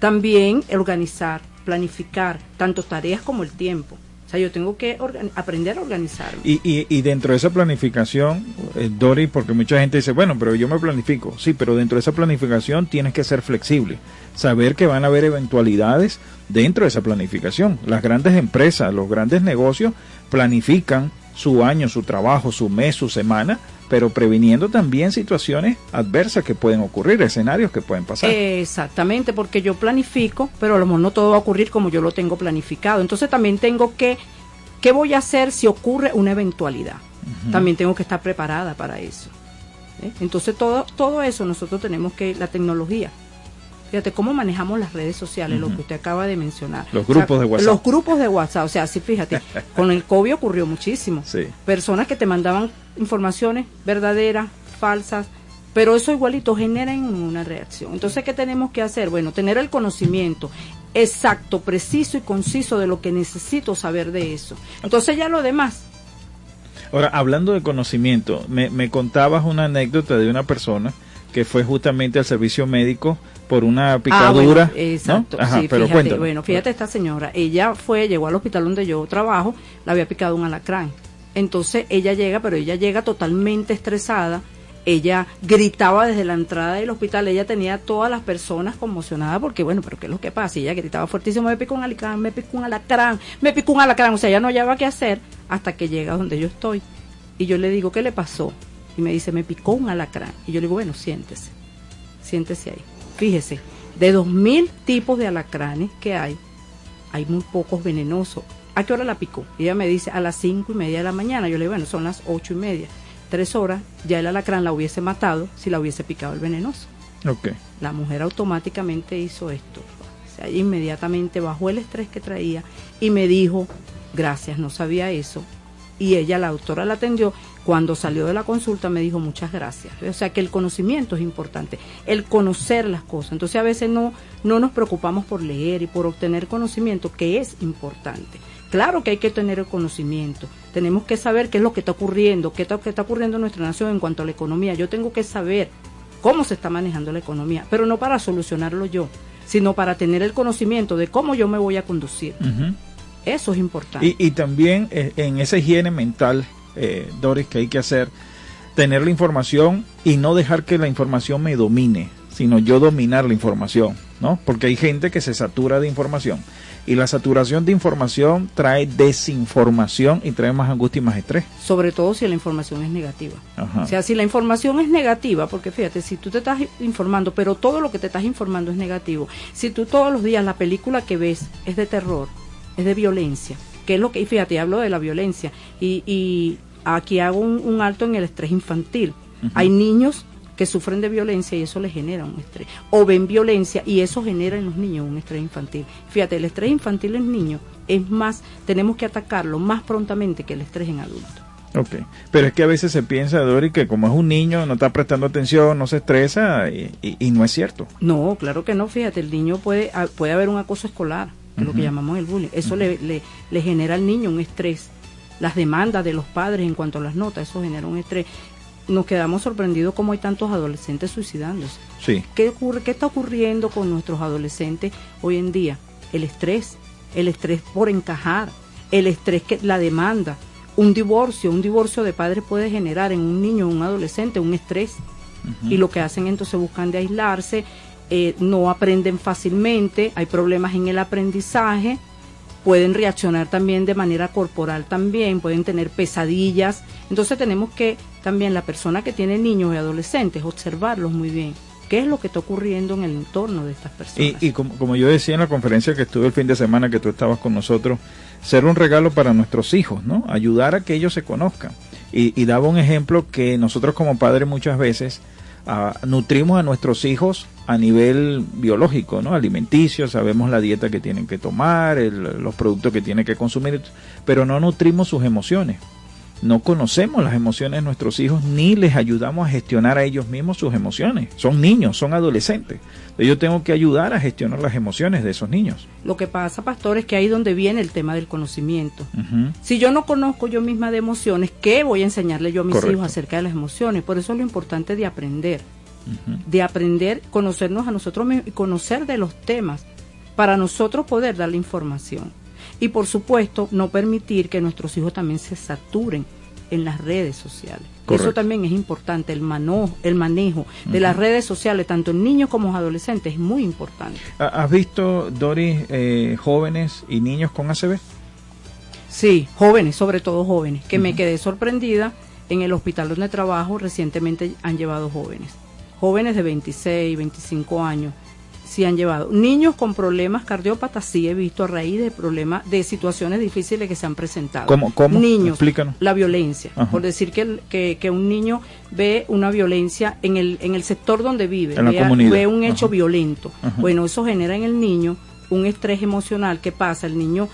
También organizar, planificar, tanto tareas como el tiempo. O sea, yo tengo que aprender a organizarme. Y, y, y, dentro de esa planificación, eh, Dori, porque mucha gente dice, bueno, pero yo me planifico. Sí, pero dentro de esa planificación tienes que ser flexible. Saber que van a haber eventualidades dentro de esa planificación. Las grandes empresas, los grandes negocios planifican su año, su trabajo, su mes, su semana, pero previniendo también situaciones adversas que pueden ocurrir, escenarios que pueden pasar. Exactamente, porque yo planifico, pero a lo mejor no todo va a ocurrir como yo lo tengo planificado. Entonces también tengo que, ¿qué voy a hacer si ocurre una eventualidad? También tengo que estar preparada para eso. ¿eh? Entonces todo, todo eso nosotros tenemos que, la tecnología, Fíjate cómo manejamos las redes sociales, lo que usted acaba de mencionar. Los grupos de WhatsApp. Los grupos de WhatsApp, o sea, sí, fíjate, con el COVID ocurrió muchísimo. Sí. Personas que te mandaban informaciones verdaderas, falsas, pero eso igualito genera una reacción. Entonces, ¿qué tenemos que hacer? Bueno, tener el conocimiento exacto, preciso y conciso de lo que necesito saber de eso. Entonces ya lo demás. Ahora, hablando de conocimiento, me, me contabas una anécdota de una persona que fue justamente al servicio médico por una ah, picadura. exacto. sí, pero fíjate, bueno, fíjate esta señora, ella fue, llegó al hospital donde yo trabajo, la había picado un alacrán. Entonces ella llega, pero ella llega totalmente estresada. Ella gritaba desde la entrada del hospital, ella tenía todas las personas conmocionadas porque, bueno, pero ¿qué es lo que pasa? Y ella gritaba fuertísimo, me picó un alacrán, me picó un alacrán, me picó un alacrán. O sea, ella no hallaba qué hacer hasta que llega donde yo estoy. Y yo le digo, ¿qué le pasó? Y me dice, me picó un alacrán. Y yo le digo, bueno, siéntese, siéntese ahí. Fíjese, de dos mil tipos de alacranes que hay, hay muy pocos venenosos. ¿A qué hora la picó? Y ella me dice a las cinco y media de la mañana. Yo le digo, bueno, son las ocho y media. Tres horas, ya el alacrán la hubiese matado si la hubiese picado el venenoso. Okay. La mujer automáticamente hizo esto. O sea, inmediatamente bajó el estrés que traía y me dijo, gracias, no sabía eso. Y ella, la doctora, la atendió cuando salió de la consulta me dijo muchas gracias. O sea que el conocimiento es importante, el conocer las cosas. Entonces a veces no, no nos preocupamos por leer y por obtener conocimiento, que es importante. Claro que hay que tener el conocimiento. Tenemos que saber qué es lo que está ocurriendo, qué está, ocurriendo en nuestra nación en cuanto a la economía. Yo tengo que saber cómo se está manejando la economía, pero no para solucionarlo yo, sino para tener el conocimiento de cómo yo me voy a conducir. Eso es importante. Y, y también eh, en esa higiene mental eh, Doris, que hay que hacer, tener la información y no dejar que la información me domine, sino yo dominar la información, ¿no? Porque hay gente que se satura de información y la saturación de información trae desinformación y trae más angustia y más estrés. Sobre todo si la información es negativa. O sea, si la información es negativa, porque fíjate, si tú te estás informando, pero todo lo que te estás informando es negativo, si tú todos los días la película que ves es de terror, es de violencia, que es lo que, y fíjate, hablo de la violencia, y, y aquí hago un, alto en el estrés infantil. Hay niños que sufren de violencia y eso les genera un estrés. O ven violencia y eso genera en los niños un estrés infantil. Fíjate, el estrés infantil en niños es más, tenemos que atacarlo más prontamente que el estrés en adultos. Ok, pero es que a veces se piensa, Dori, que como es un niño, no está prestando atención, no se estresa y, no es cierto. No, claro que no, fíjate, el niño puede, puede haber un acoso escolar, que es lo que llamamos el bullying. Eso le, le, le genera al niño un estrés las demandas de los padres en cuanto a las notas, eso genera un estrés. Nos quedamos sorprendidos cómo hay tantos adolescentes suicidándose. Sí. ¿Qué, ocurre, ¿Qué está ocurriendo con nuestros adolescentes hoy en día? El estrés, el estrés por encajar, el estrés que la demanda, un divorcio, un divorcio de padres puede generar en un niño, un adolescente, un estrés. Y lo que hacen entonces buscan de aislarse, eh, no aprenden fácilmente, hay problemas en el aprendizaje, pueden reaccionar también de manera corporal también, pueden tener pesadillas. Entonces tenemos que también la persona que tiene niños y adolescentes observarlos muy bien. ¿Qué es lo que está ocurriendo en el entorno de estas personas? Y, como, yo decía en la conferencia que estuve el fin de semana que tú estabas con nosotros, ser un regalo para nuestros hijos, ¿no? Ayudar a que ellos se conozcan. Y, y daba un ejemplo que nosotros como padres muchas veces nutrimos a nuestros hijos a nivel biológico, ¿no? Alimenticio, sabemos la dieta que tienen que tomar, los productos que tienen que consumir, pero no nutrimos sus emociones. No conocemos las emociones de nuestros hijos ni les ayudamos a gestionar a ellos mismos sus emociones. Son niños, son adolescentes. Yo tengo que ayudar a gestionar las emociones de esos niños. Lo que pasa, pastor, es que ahí donde viene el tema del conocimiento. Si yo no conozco yo misma de emociones, ¿qué voy a enseñarle yo a mis hijos acerca de las emociones? Por eso es lo importante de aprender. De aprender, conocernos a nosotros mismos y conocer de los temas para nosotros poder dar la información. Y por supuesto, no permitir que nuestros hijos también se saturen en las redes sociales. Eso también es importante, el, mano, el manejo de las redes sociales, tanto en niños como adolescentes, es muy importante. ¿Has visto, Doris, eh, jóvenes y niños con ACV? Sí, jóvenes, sobre todo jóvenes, que me quedé sorprendida. En el hospital donde trabajo recientemente han llevado jóvenes, jóvenes de 26, 25 años, sí han llevado. Niños con problemas cardiópatas sí he visto a raíz de problemas, de situaciones difíciles que se han presentado. ¿Cómo? cómo? Niños, Explícanos. la violencia. Por decir que, que, que, un niño ve una violencia en el, en el sector donde vive, en la ve, comunidad. ve un hecho Ajá. violento. Ajá. Bueno, eso genera en el niño un estrés emocional. ¿Qué pasa? El niño,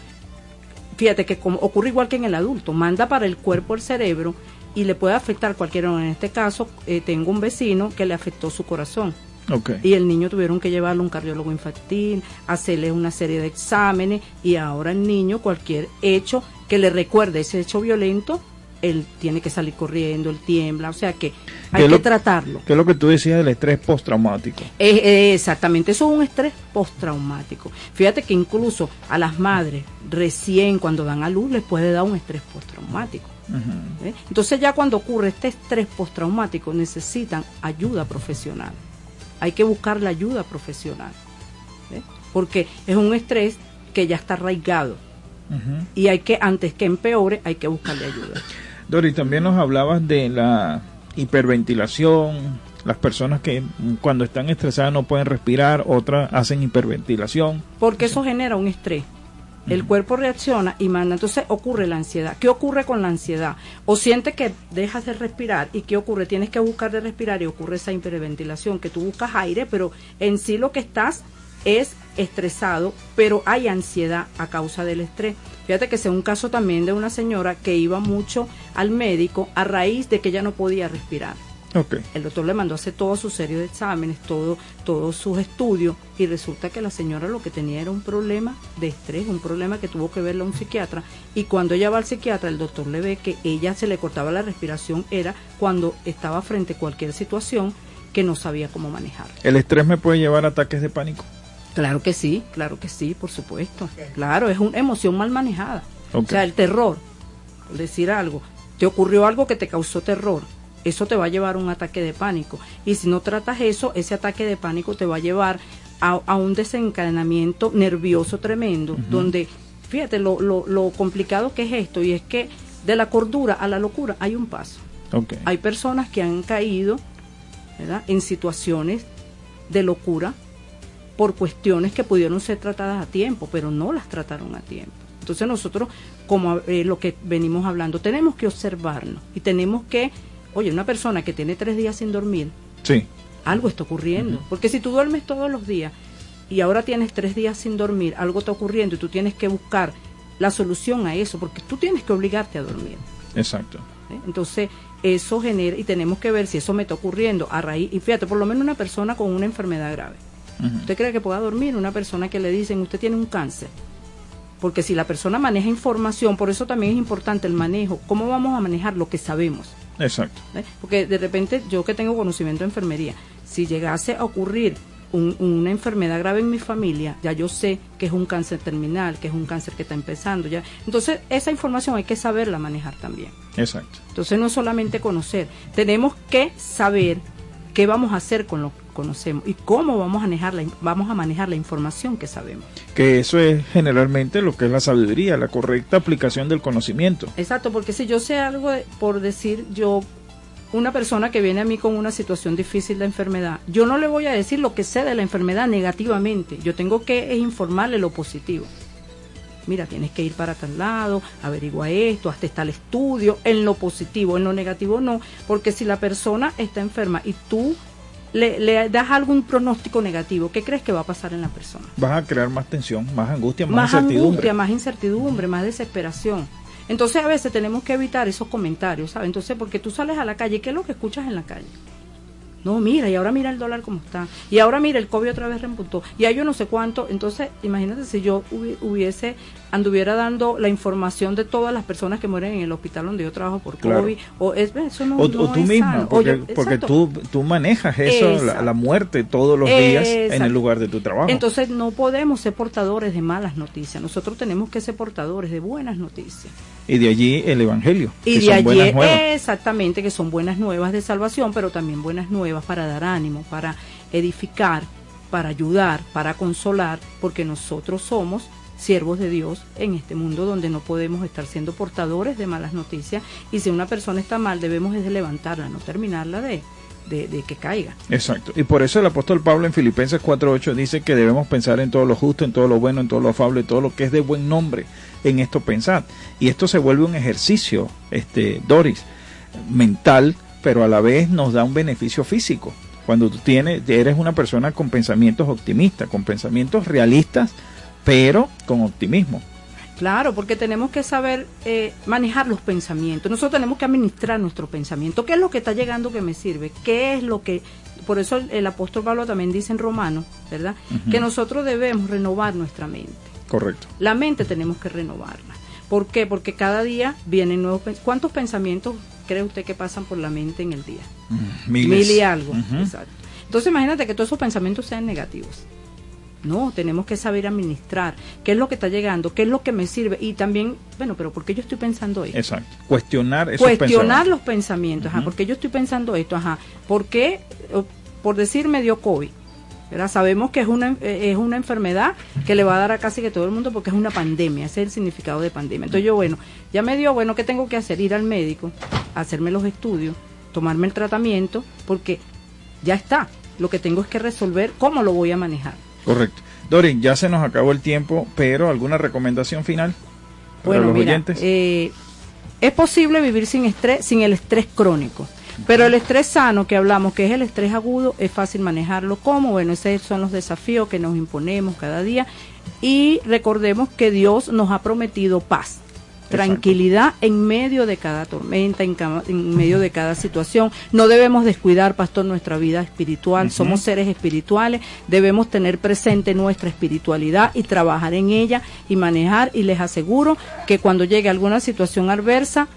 fíjate que como, ocurre igual que en el adulto, manda para el cuerpo el cerebro y le puede afectar cualquiera. En este caso, eh, tengo un vecino que le afectó su corazón. Okay. Y el niño tuvieron que llevarlo a un cardiólogo infantil, hacerle una serie de exámenes y ahora el niño cualquier hecho que le recuerde ese hecho violento, él tiene que salir corriendo, él tiembla, o sea que hay que lo, tratarlo. ¿Qué es lo que tú decías del estrés postraumático? Exactamente, eso es un estrés postraumático. Fíjate que incluso a las madres recién cuando dan a luz les puede dar un estrés postraumático. Uh -huh. ¿Eh? Entonces ya cuando ocurre este estrés postraumático necesitan ayuda profesional hay que buscar la ayuda profesional, ¿eh? porque es un estrés que ya está arraigado uh -huh. y hay que, antes que empeore, hay que buscarle ayuda. Dori, también nos hablabas de la hiperventilación, las personas que cuando están estresadas no pueden respirar, otras hacen hiperventilación. Porque eso genera un estrés. El cuerpo reacciona y manda. Entonces ocurre la ansiedad. ¿Qué ocurre con la ansiedad? O sientes que dejas de respirar y ¿qué ocurre? Tienes que buscar de respirar y ocurre esa hiperventilación, que tú buscas aire, pero en sí lo que estás es estresado, pero hay ansiedad a causa del estrés. Fíjate que sea un caso también de una señora que iba mucho al médico a raíz de que ella no podía respirar. Okay. El doctor le mandó a hacer toda su serie de exámenes, todo, todos sus estudios, y resulta que la señora lo que tenía era un problema de estrés, un problema que tuvo que verle a un psiquiatra. Y cuando ella va al psiquiatra, el doctor le ve que ella se le cortaba la respiración, era cuando estaba frente a cualquier situación que no sabía cómo manejar. ¿El estrés me puede llevar a ataques de pánico? Claro que sí, claro que sí, por supuesto. Claro, es una emoción mal manejada. Okay. O sea, el terror, por decir algo, te ocurrió algo que te causó terror eso te va a llevar a un ataque de pánico. Y si no tratas eso, ese ataque de pánico te va a llevar a, a un desencadenamiento nervioso tremendo, uh -huh. donde, fíjate, lo, lo, lo, complicado que es esto, y es que de la cordura a la locura hay un paso. Okay. Hay personas que han caído ¿verdad? en situaciones de locura por cuestiones que pudieron ser tratadas a tiempo, pero no las trataron a tiempo. Entonces nosotros, como eh, lo que venimos hablando, tenemos que observarnos y tenemos que Oye, una persona que tiene tres días sin dormir, sí. algo está ocurriendo. Uh -huh. Porque si tú duermes todos los días y ahora tienes tres días sin dormir, algo está ocurriendo y tú tienes que buscar la solución a eso, porque tú tienes que obligarte a dormir. Exacto. ¿Eh? Entonces, eso genera, y tenemos que ver si eso me está ocurriendo a raíz, y fíjate, por lo menos una persona con una enfermedad grave. Uh -huh. ¿Usted cree que pueda dormir? Una persona que le dicen, usted tiene un cáncer. Porque si la persona maneja información, por eso también es importante el manejo, cómo vamos a manejar lo que sabemos. Exacto. ¿Eh? Porque de repente yo que tengo conocimiento de enfermería, si llegase a ocurrir un, una enfermedad grave en mi familia, ya yo sé que es un cáncer terminal, que es un cáncer que está empezando. ya Entonces, esa información hay que saberla manejar también. Exacto. Entonces, no es solamente conocer, tenemos que saber qué vamos a hacer con lo conocemos y cómo vamos a manejar la, vamos a manejar la información que sabemos. Que eso es generalmente lo que es la sabiduría, la correcta aplicación del conocimiento. Exacto, porque si yo sé algo, de, por decir yo, una persona que viene a mí con una situación difícil de enfermedad, yo no le voy a decir lo que sé de la enfermedad negativamente, yo tengo que informarle lo positivo. Mira, tienes que ir para tal lado, averigua esto, hasta está el estudio, en lo positivo, en lo negativo no, porque si la persona está enferma y tú le, le, das algún pronóstico negativo, ¿qué crees que va a pasar en la persona? Vas a crear más tensión, más angustia, más, más incertidumbre. Angustia, más incertidumbre, más desesperación. Entonces a veces tenemos que evitar esos comentarios, ¿sabes? Entonces, porque tú sales a la calle, ¿qué es lo que escuchas en la calle? No, mira, y ahora mira el dólar como está. Y ahora mira, el COVID otra vez repuntó. Y ahí yo no sé cuánto. Entonces, imagínate si yo hubiese, anduviera dando la información de todas las personas que mueren en el hospital donde yo trabajo por COVID. Claro. O, es, eso no, o, no o tú es misma, sano. porque, yo- porque tú, tú manejas eso, la, la muerte todos los días en el lugar de tu trabajo. Entonces no podemos ser portadores de malas noticias. Nosotros tenemos que ser portadores de buenas noticias. y de allí el Evangelio, Y que de son allí, buenas nuevas. exactamente, que son buenas nuevas de salvación, pero también buenas nuevas para dar ánimo, para edificar, para ayudar, para consolar, porque nosotros somos siervos de Dios en este mundo donde no podemos estar siendo portadores de malas noticias y si una persona está mal debemos desde levantarla, no terminarla de, de, que caiga. Exacto. Y por eso el apóstol Pablo en Filipenses 4.8 dice que debemos pensar en todo lo justo, en todo lo bueno, en todo lo afable, en todo lo que es de buen nombre. En esto pensar. Y esto se vuelve un ejercicio, este, Doris, mental, pero a la vez nos da un beneficio físico. Cuando tú tienes, eres una persona con pensamientos optimistas, con pensamientos realistas, pero con optimismo. Claro, porque tenemos que saber eh, manejar los pensamientos. Nosotros tenemos que administrar nuestro pensamiento. ¿Qué es lo que está llegando que me sirve? ¿Qué es lo que... Por eso el, apóstol Pablo también dice en Romano, ¿verdad? Que nosotros debemos renovar nuestra mente. Correcto. La mente tenemos que renovarla. ¿Por qué? Porque cada día vienen nuevos... ¿Cuántos pensamientos cree usted que pasan por la mente en el día? Mil y algo. Exacto. Entonces imagínate que todos esos pensamientos sean negativos. No, tenemos que saber administrar qué es lo que está llegando, qué es lo que me sirve y también, bueno, pero ¿por qué yo estoy pensando esto? Exacto. Cuestionar esos Cuestionar los pensamientos, ajá, ¿por qué yo estoy pensando esto? Ajá, ¿por qué, por decir, me dio COVID? ¿verdad? Sabemos que es una, es una enfermedad que le va a dar a casi que todo el mundo porque es una pandemia, ese es el significado de pandemia. Entonces yo, bueno, ya me dio, bueno, ¿qué tengo que hacer? Ir al médico, hacerme los estudios, tomarme el tratamiento, porque ya está. Lo que tengo es que resolver cómo lo voy a manejar. Correcto. Dorin, ya se nos acabó el tiempo, pero ¿alguna recomendación final para los oyentes? Eh, es posible vivir sin estrés, sin el estrés crónico. Pero el estrés sano que hablamos, que es el estrés agudo, es fácil manejarlo. ¿Cómo? Bueno, esos son los desafíos que nos imponemos cada día. Y recordemos que Dios nos ha prometido paz tranquilidad en medio de cada tormenta, en, medio de cada situación. No debemos descuidar, pastor, nuestra vida espiritual. Somos seres espirituales, debemos tener presente nuestra espiritualidad y trabajar en ella y manejar. Y les aseguro que cuando llegue alguna situación adversa,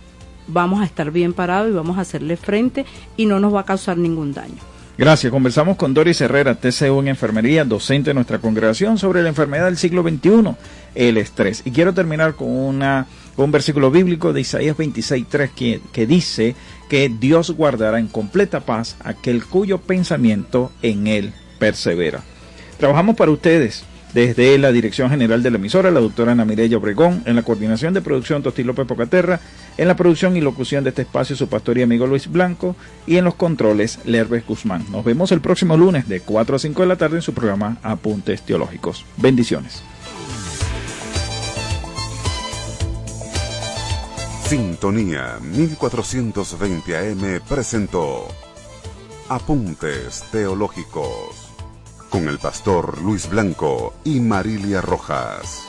vamos a estar bien parados y vamos a hacerle frente y no nos va a causar ningún daño. Gracias. Conversamos con Doris Herrera, TCU en Enfermería, docente de nuestra congregación, sobre la enfermedad del siglo XXI, el estrés. Y quiero terminar con, una, un versículo bíblico de Isaías 26.3 que, que dice que Dios guardará en completa paz aquel cuyo pensamiento en él persevera. Trabajamos para ustedes desde la Dirección General de la emisora, la doctora Ana Mireya Obregón, en la coordinación de producción Tosti López Pocaterra, en la producción y locución de este espacio su pastor y amigo Luis Blanco y en los controles Lerves Guzmán. Nos vemos el próximo lunes de 4 a 5 de la tarde en su programa Apuntes Teológicos. Bendiciones. Sintonía 1420 AM presentó Apuntes Teológicos con el pastor Luis Blanco y Marilia Rojas.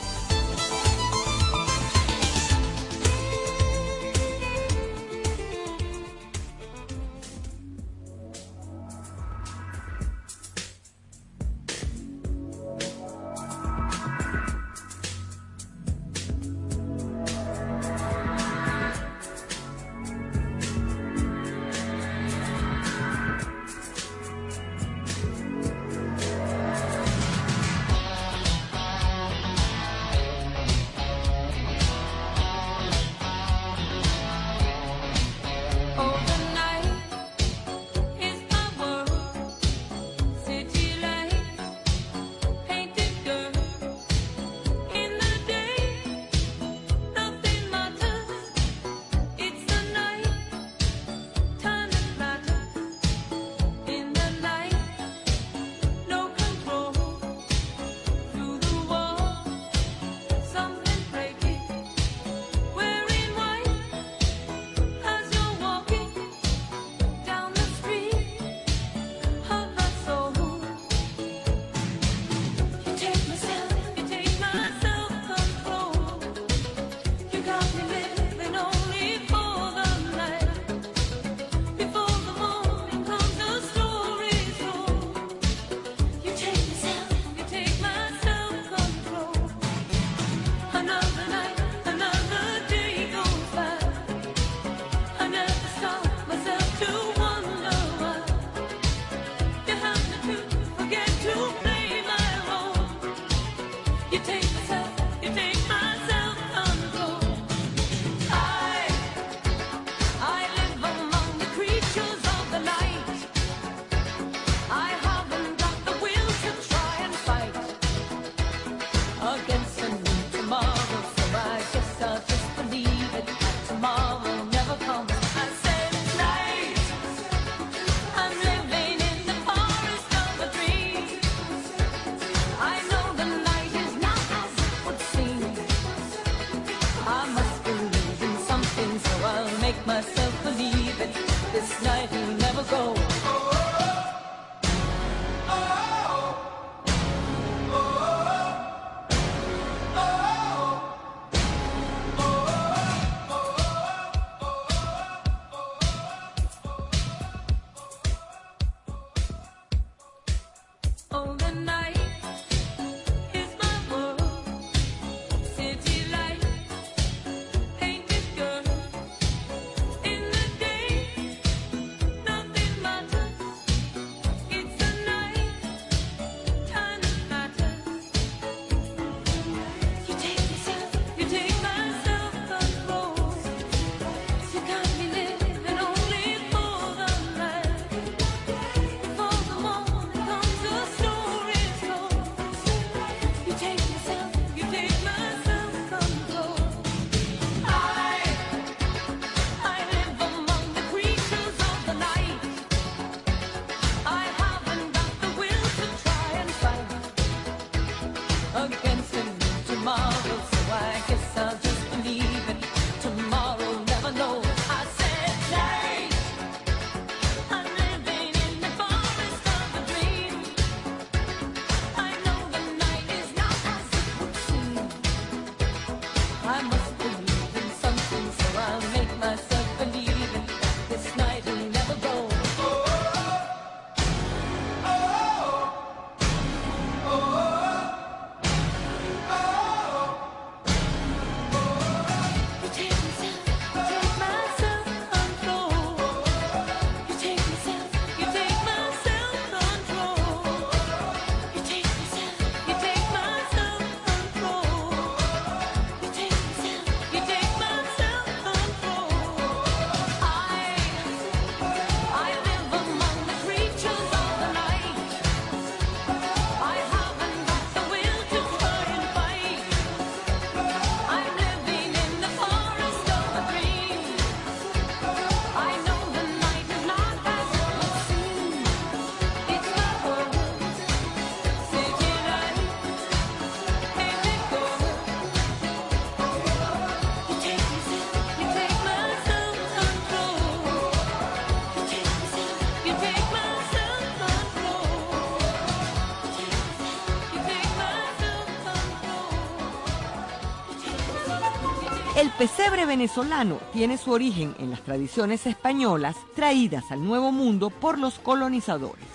El pesebre venezolano tiene su origen en las tradiciones españolas traídas al Nuevo Mundo por los colonizadores.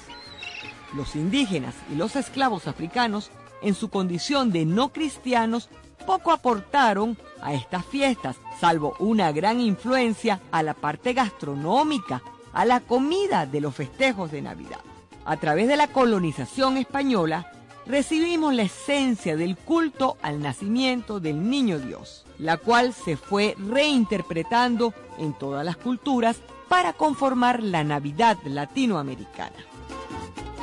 Los indígenas y los esclavos africanos, en su condición de no cristianos, poco aportaron a estas fiestas, salvo una gran influencia a la parte gastronómica, a la comida de los festejos de Navidad. A través de la colonización española, recibimos la esencia del culto al nacimiento del niño Dios, la cual se fue reinterpretando en todas las culturas para conformar la Navidad latinoamericana.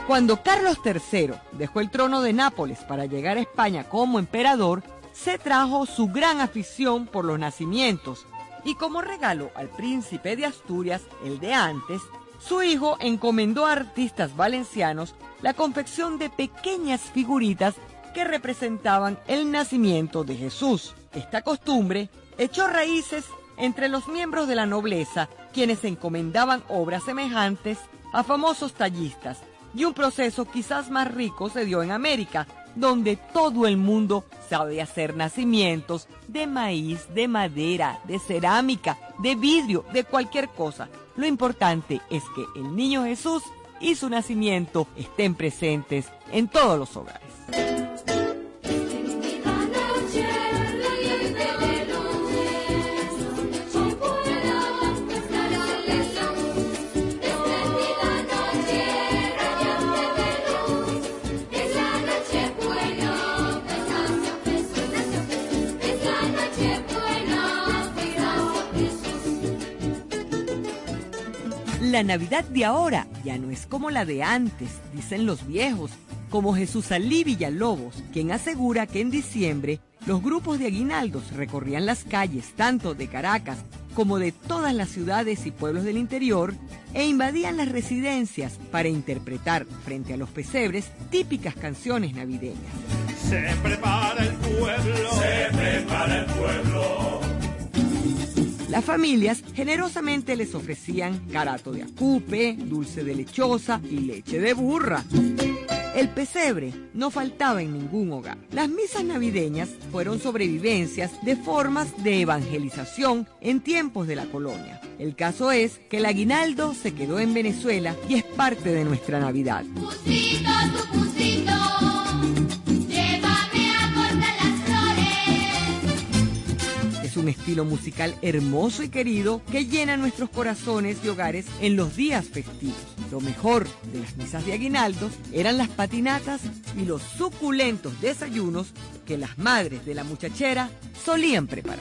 Cuando Carlos III dejó el trono de Nápoles para llegar a España como emperador, se trajo su gran afición por los nacimientos y como regalo al príncipe de Asturias, el de antes, su hijo encomendó a artistas valencianos la confección de pequeñas figuritas que representaban el nacimiento de Jesús. Esta costumbre echó raíces entre los miembros de la nobleza, quienes encomendaban obras semejantes a famosos tallistas, y un proceso quizás más rico se dio en América, donde todo el mundo sabe hacer nacimientos de maíz, de madera, de cerámica, de vidrio, de cualquier cosa. Lo importante es que el niño Jesús y su nacimiento estén presentes en todos los hogares. La Navidad de ahora ya no es como la de antes, dicen los viejos, como Jesús Alí Villalobos, quien asegura que en diciembre los grupos de aguinaldos recorrían las calles tanto de Caracas como de todas las ciudades y pueblos del interior e invadían las residencias para interpretar frente a los pesebres típicas canciones navideñas. Se prepara el pueblo, se prepara el pueblo las familias generosamente les ofrecían carato de acupe, dulce de lechosa y leche de burra. El pesebre no faltaba en ningún hogar. Las misas navideñas fueron sobrevivencias de formas de evangelización en tiempos de la colonia. El caso es que el aguinaldo se quedó en Venezuela y es parte de nuestra Navidad. Estilo musical hermoso y querido que llena nuestros corazones y hogares en los días festivos. Lo mejor de las misas de aguinaldos eran las patinatas y los suculentos desayunos que las madres de la muchachera solían preparar.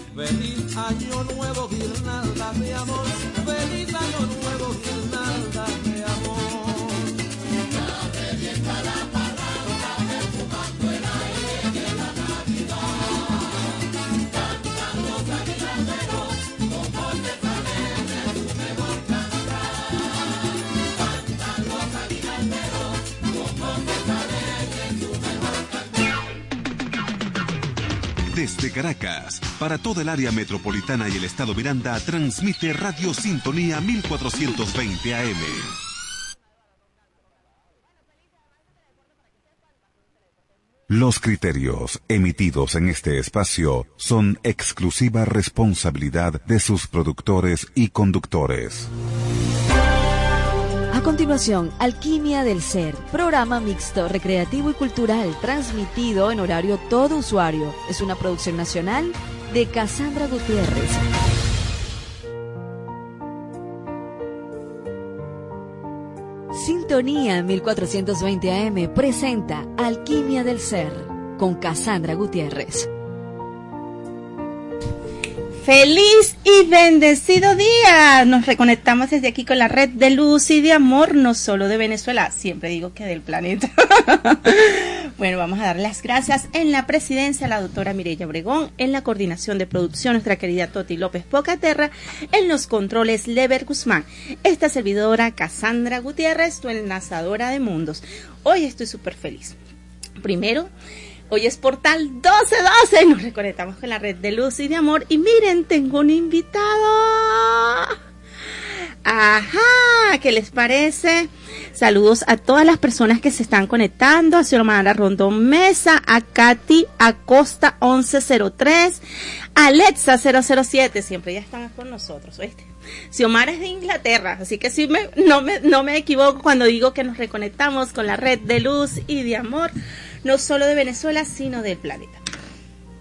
Desde Caracas, para toda el área metropolitana y el estado Miranda, transmite Radio Sintonía 1420 AM. Los criterios emitidos en este espacio son exclusiva responsabilidad de sus productores y conductores. A continuación, Alquimia del Ser, programa mixto, recreativo y cultural, transmitido en horario todo usuario. Es una producción nacional de Casandra Gutiérrez. Sintonía 1420 AM presenta Alquimia del Ser con Casandra Gutiérrez. Feliz y bendecido día. Nos reconectamos desde aquí con la red de luz y de amor, no solo de Venezuela, siempre digo que del planeta. bueno, vamos a dar las gracias en la presidencia a la doctora Mireya Obregón, en la coordinación de producción nuestra querida Toti López Pocaterra, en los controles Lever Guzmán, esta servidora Cassandra Gutiérrez, tu enlazadora de mundos. Hoy estoy súper feliz. Primero, Hoy es Portal 1212. Nos reconectamos con la red de luz y de amor. Y miren, tengo un invitado. Ajá, ¿qué les parece? Saludos a todas las personas que se están conectando, a Xiomara Rondón Mesa, a Katy Acosta 1103, a Alexa 007, siempre ya están con nosotros, ¿oíste? Xiomara es de Inglaterra, así que sí me, no, me, no me equivoco cuando digo que nos reconectamos con la red de luz y de amor, no solo de Venezuela, sino del planeta.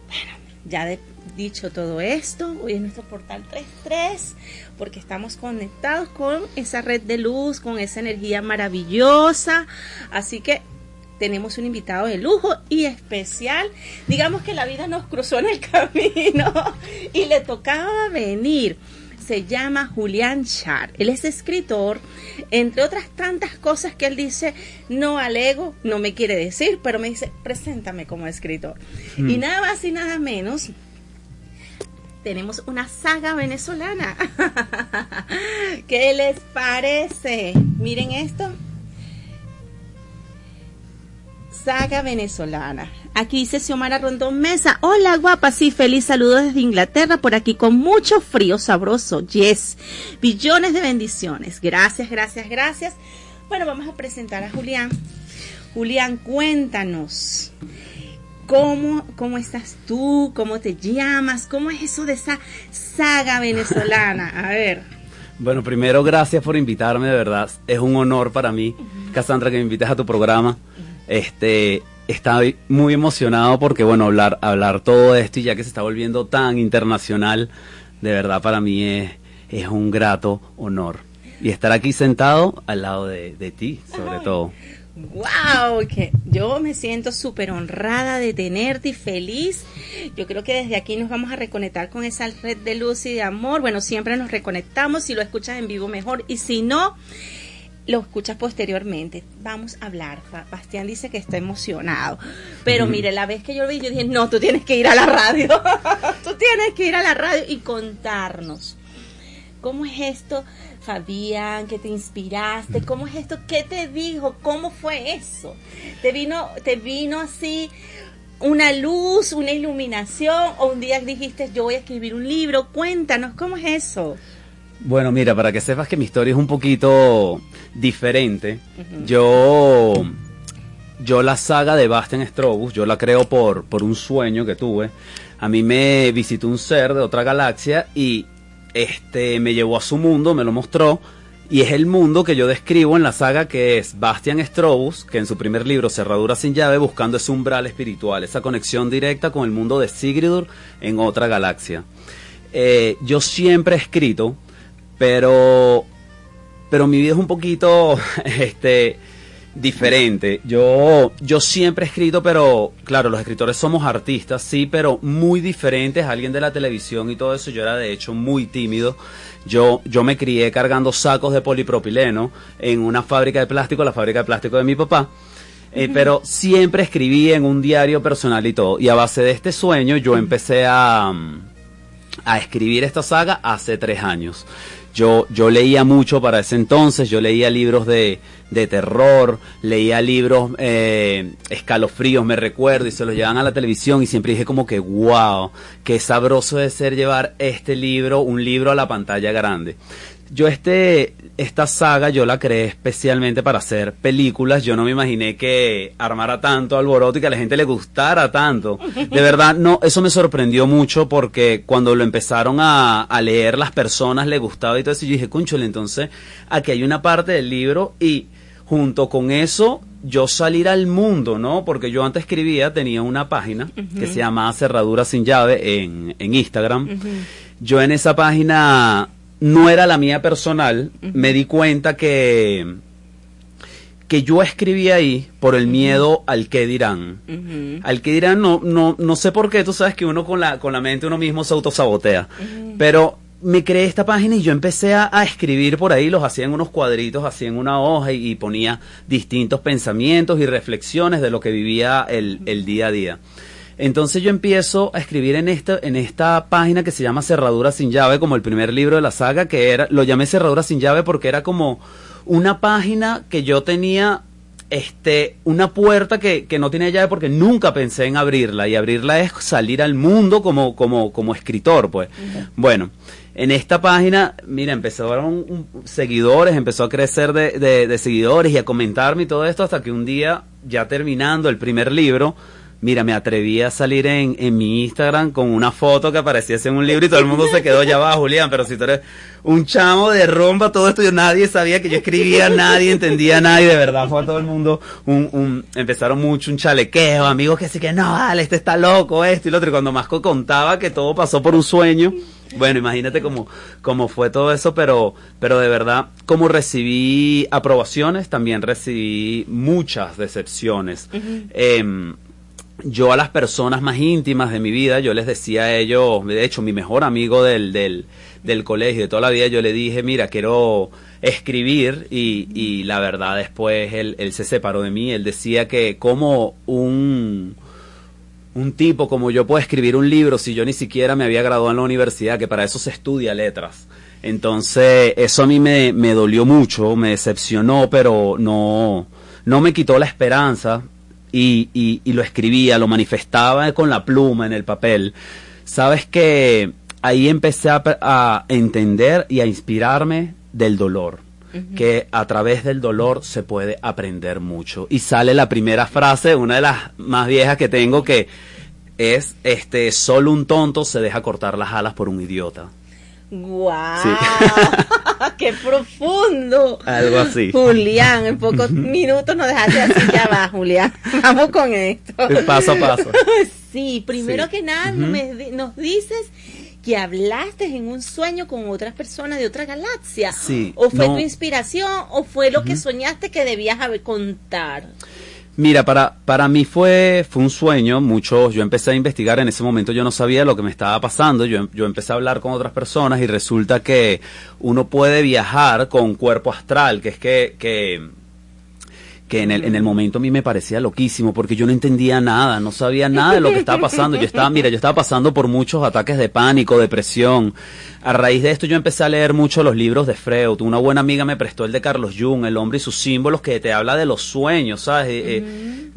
Bueno, ya de, dicho todo esto, hoy es nuestro portal 33, porque estamos conectados con esa red de luz, con esa energía maravillosa. Así que tenemos un invitado de lujo y especial. Digamos que la vida nos cruzó en el camino y le tocaba venir. Se llama Julián Char. Él es escritor, entre otras tantas cosas que él dice, no alego, no me quiere decir, pero me dice, preséntame como escritor. Y Mm. nada más y nada menos tenemos una saga venezolana. ¿Qué les parece? Miren esto. Saga venezolana. Aquí dice Xiomara Rondón Mesa. Hola guapa, sí, feliz saludo desde Inglaterra, por aquí con mucho frío sabroso. Yes. Billones de bendiciones. Gracias, gracias, gracias. Bueno, vamos a presentar a Julián. Julián, cuéntanos. ¿Cómo, ¿Cómo estás tú? ¿Cómo te llamas? ¿Cómo es eso de esa saga venezolana? A ver. Bueno, primero gracias por invitarme, de verdad. Es un honor para mí, Cassandra, que me invites a tu programa. Este, estoy muy emocionado porque, bueno, hablar, hablar todo esto y ya que se está volviendo tan internacional, de verdad para mí es, es un grato honor. Y estar aquí sentado al lado de, de ti, sobre todo. ¡Wow! Que yo me siento súper honrada de tenerte y feliz. Yo creo que desde aquí nos vamos a reconectar con esa red de luz y de amor. Bueno, siempre nos reconectamos. Si lo escuchas en vivo, mejor. Y si no, lo escuchas posteriormente. Vamos a hablar. Bastián dice que está emocionado. Pero mire, la vez que yo lo vi, yo dije, no, tú tienes que ir a la radio. tú tienes que ir a la radio y contarnos. ¿Cómo es esto, Fabián? ¿Qué te inspiraste? ¿Cómo es esto? ¿Qué te dijo? ¿Cómo fue eso? ¿Te vino, te vino así una luz, una iluminación? ¿O un día dijiste, yo voy a escribir un libro? Cuéntanos, ¿cómo es eso? Bueno, mira, para que sepas que mi historia es un poquito diferente, yo, yo la saga de Bastian Strobus, yo la creo por, por un sueño que tuve. A mí me visitó un ser de otra galaxia y este me llevó a su mundo, me lo mostró. Y es el mundo que yo describo en la saga que es Bastian Strobus, que en su primer libro Cerradura sin llave, buscando ese umbral espiritual, esa conexión directa con el mundo de Sigridur en otra galaxia. Eh, yo siempre he escrito, pero pero mi vida es un poquito este diferente. Yo yo siempre he escrito, pero claro, los escritores somos artistas, sí, pero muy diferentes alguien de la televisión y todo eso. Yo era de hecho muy tímido. Yo yo me crié cargando sacos de polipropileno en una fábrica de plástico, la fábrica de plástico de mi papá. Eh, pero siempre escribí en un diario personal y todo. Y a base de este sueño yo empecé a, a escribir esta saga hace tres años. Yo, yo leía mucho para ese entonces, yo leía libros de, de terror, leía libros eh, escalofríos, me recuerdo, y se los llevaban a la televisión y siempre dije como que, wow, qué sabroso de ser llevar este libro, un libro a la pantalla grande. Yo este, esta saga yo la creé especialmente para hacer películas. Yo no me imaginé que armara tanto alboroto y que a la gente le gustara tanto. De verdad, no, eso me sorprendió mucho porque cuando lo empezaron a, a leer las personas le gustaba y todo eso. Y yo dije, cúnchale, entonces aquí hay una parte del libro y junto con eso yo salir al mundo, ¿no? Porque yo antes escribía, tenía una página que se llamaba Cerradura sin llave en, en Instagram. Yo en esa página no era la mía personal, me di cuenta que que yo escribí ahí por el miedo al que dirán. Al que dirán no no no sé por qué, tú sabes que uno con la con la mente uno mismo se autosabotea. Pero me creé esta página y yo empecé a, a escribir por ahí, los hacía en unos cuadritos, hacía en una hoja y, y ponía distintos pensamientos y reflexiones de lo que vivía el, el día a día. Entonces yo empiezo a escribir en esta, en esta página que se llama Cerradura sin llave, como el primer libro de la saga, que era, lo llamé Cerradura sin llave porque era como una página que yo tenía este, una puerta que, que no tenía llave porque nunca pensé en abrirla y abrirla es salir al mundo como, como, como escritor, pues. Bueno, en esta página, mira, empezaron seguidores, empezó a crecer de, de, seguidores y a comentarme y todo esto hasta que un día, ya terminando el primer libro, mira, me atreví a salir en, en mi Instagram con una foto que apareciese en un libro y todo el mundo se quedó ya va, Julián, pero si tú eres un chamo de romba, todo esto, yo nadie sabía que yo escribía, nadie entendía nada y de verdad fue a todo el mundo un, un, empezaron mucho un chalequeo, amigos que sí que no, vale, este está loco, esto y lo otro, y cuando Masco contaba que todo pasó por un sueño, bueno, imagínate cómo, cómo fue todo eso, pero, pero de verdad, como recibí aprobaciones, también recibí muchas decepciones. Em, yo a las personas más íntimas de mi vida, yo les decía a ellos, de hecho, mi mejor amigo del, del, del colegio de toda la vida, yo le dije, mira, quiero escribir y, y la verdad después él, él se separó de mí, él decía que como un un tipo como yo puedo escribir un libro si yo ni siquiera me había graduado en la universidad, que para eso se estudia letras. Entonces, eso a mí me, me dolió mucho, me decepcionó, pero no, no me quitó la esperanza y, y, y, lo escribía, lo manifestaba con la pluma en el papel. Sabes que ahí empecé a, a entender y a inspirarme del dolor que a través del dolor se puede aprender mucho. Y sale la primera frase, una de las más viejas que tengo, que es, este, solo un tonto se deja cortar las alas por un idiota. ¡Guau! ¡Qué profundo! Algo así. Julián, en pocos minutos nos dejaste así, ya va, Julián. Vamos con esto. Paso a paso. Sí, primero que nada nos dices que hablaste en un sueño con otras personas de otra galaxia. Sí. ¿O fue tu inspiración o fue lo que soñaste que debías contar? Mira, para, para mí fue, fue un sueño, muchos, yo empecé a investigar, en ese momento yo no sabía lo que me estaba pasando, yo, yo empecé a hablar con otras personas y resulta que uno puede viajar con cuerpo astral, que es que, que que en el, en el momento a mí me parecía loquísimo porque yo no entendía nada, no sabía nada de lo que estaba pasando. Yo estaba, mira, yo estaba pasando por muchos ataques de pánico, depresión. A raíz de esto yo empecé a leer mucho los libros de Freud. Una buena amiga me prestó el de Carlos Jung, El hombre y sus símbolos, que te habla de los sueños, ¿sabes? Eh,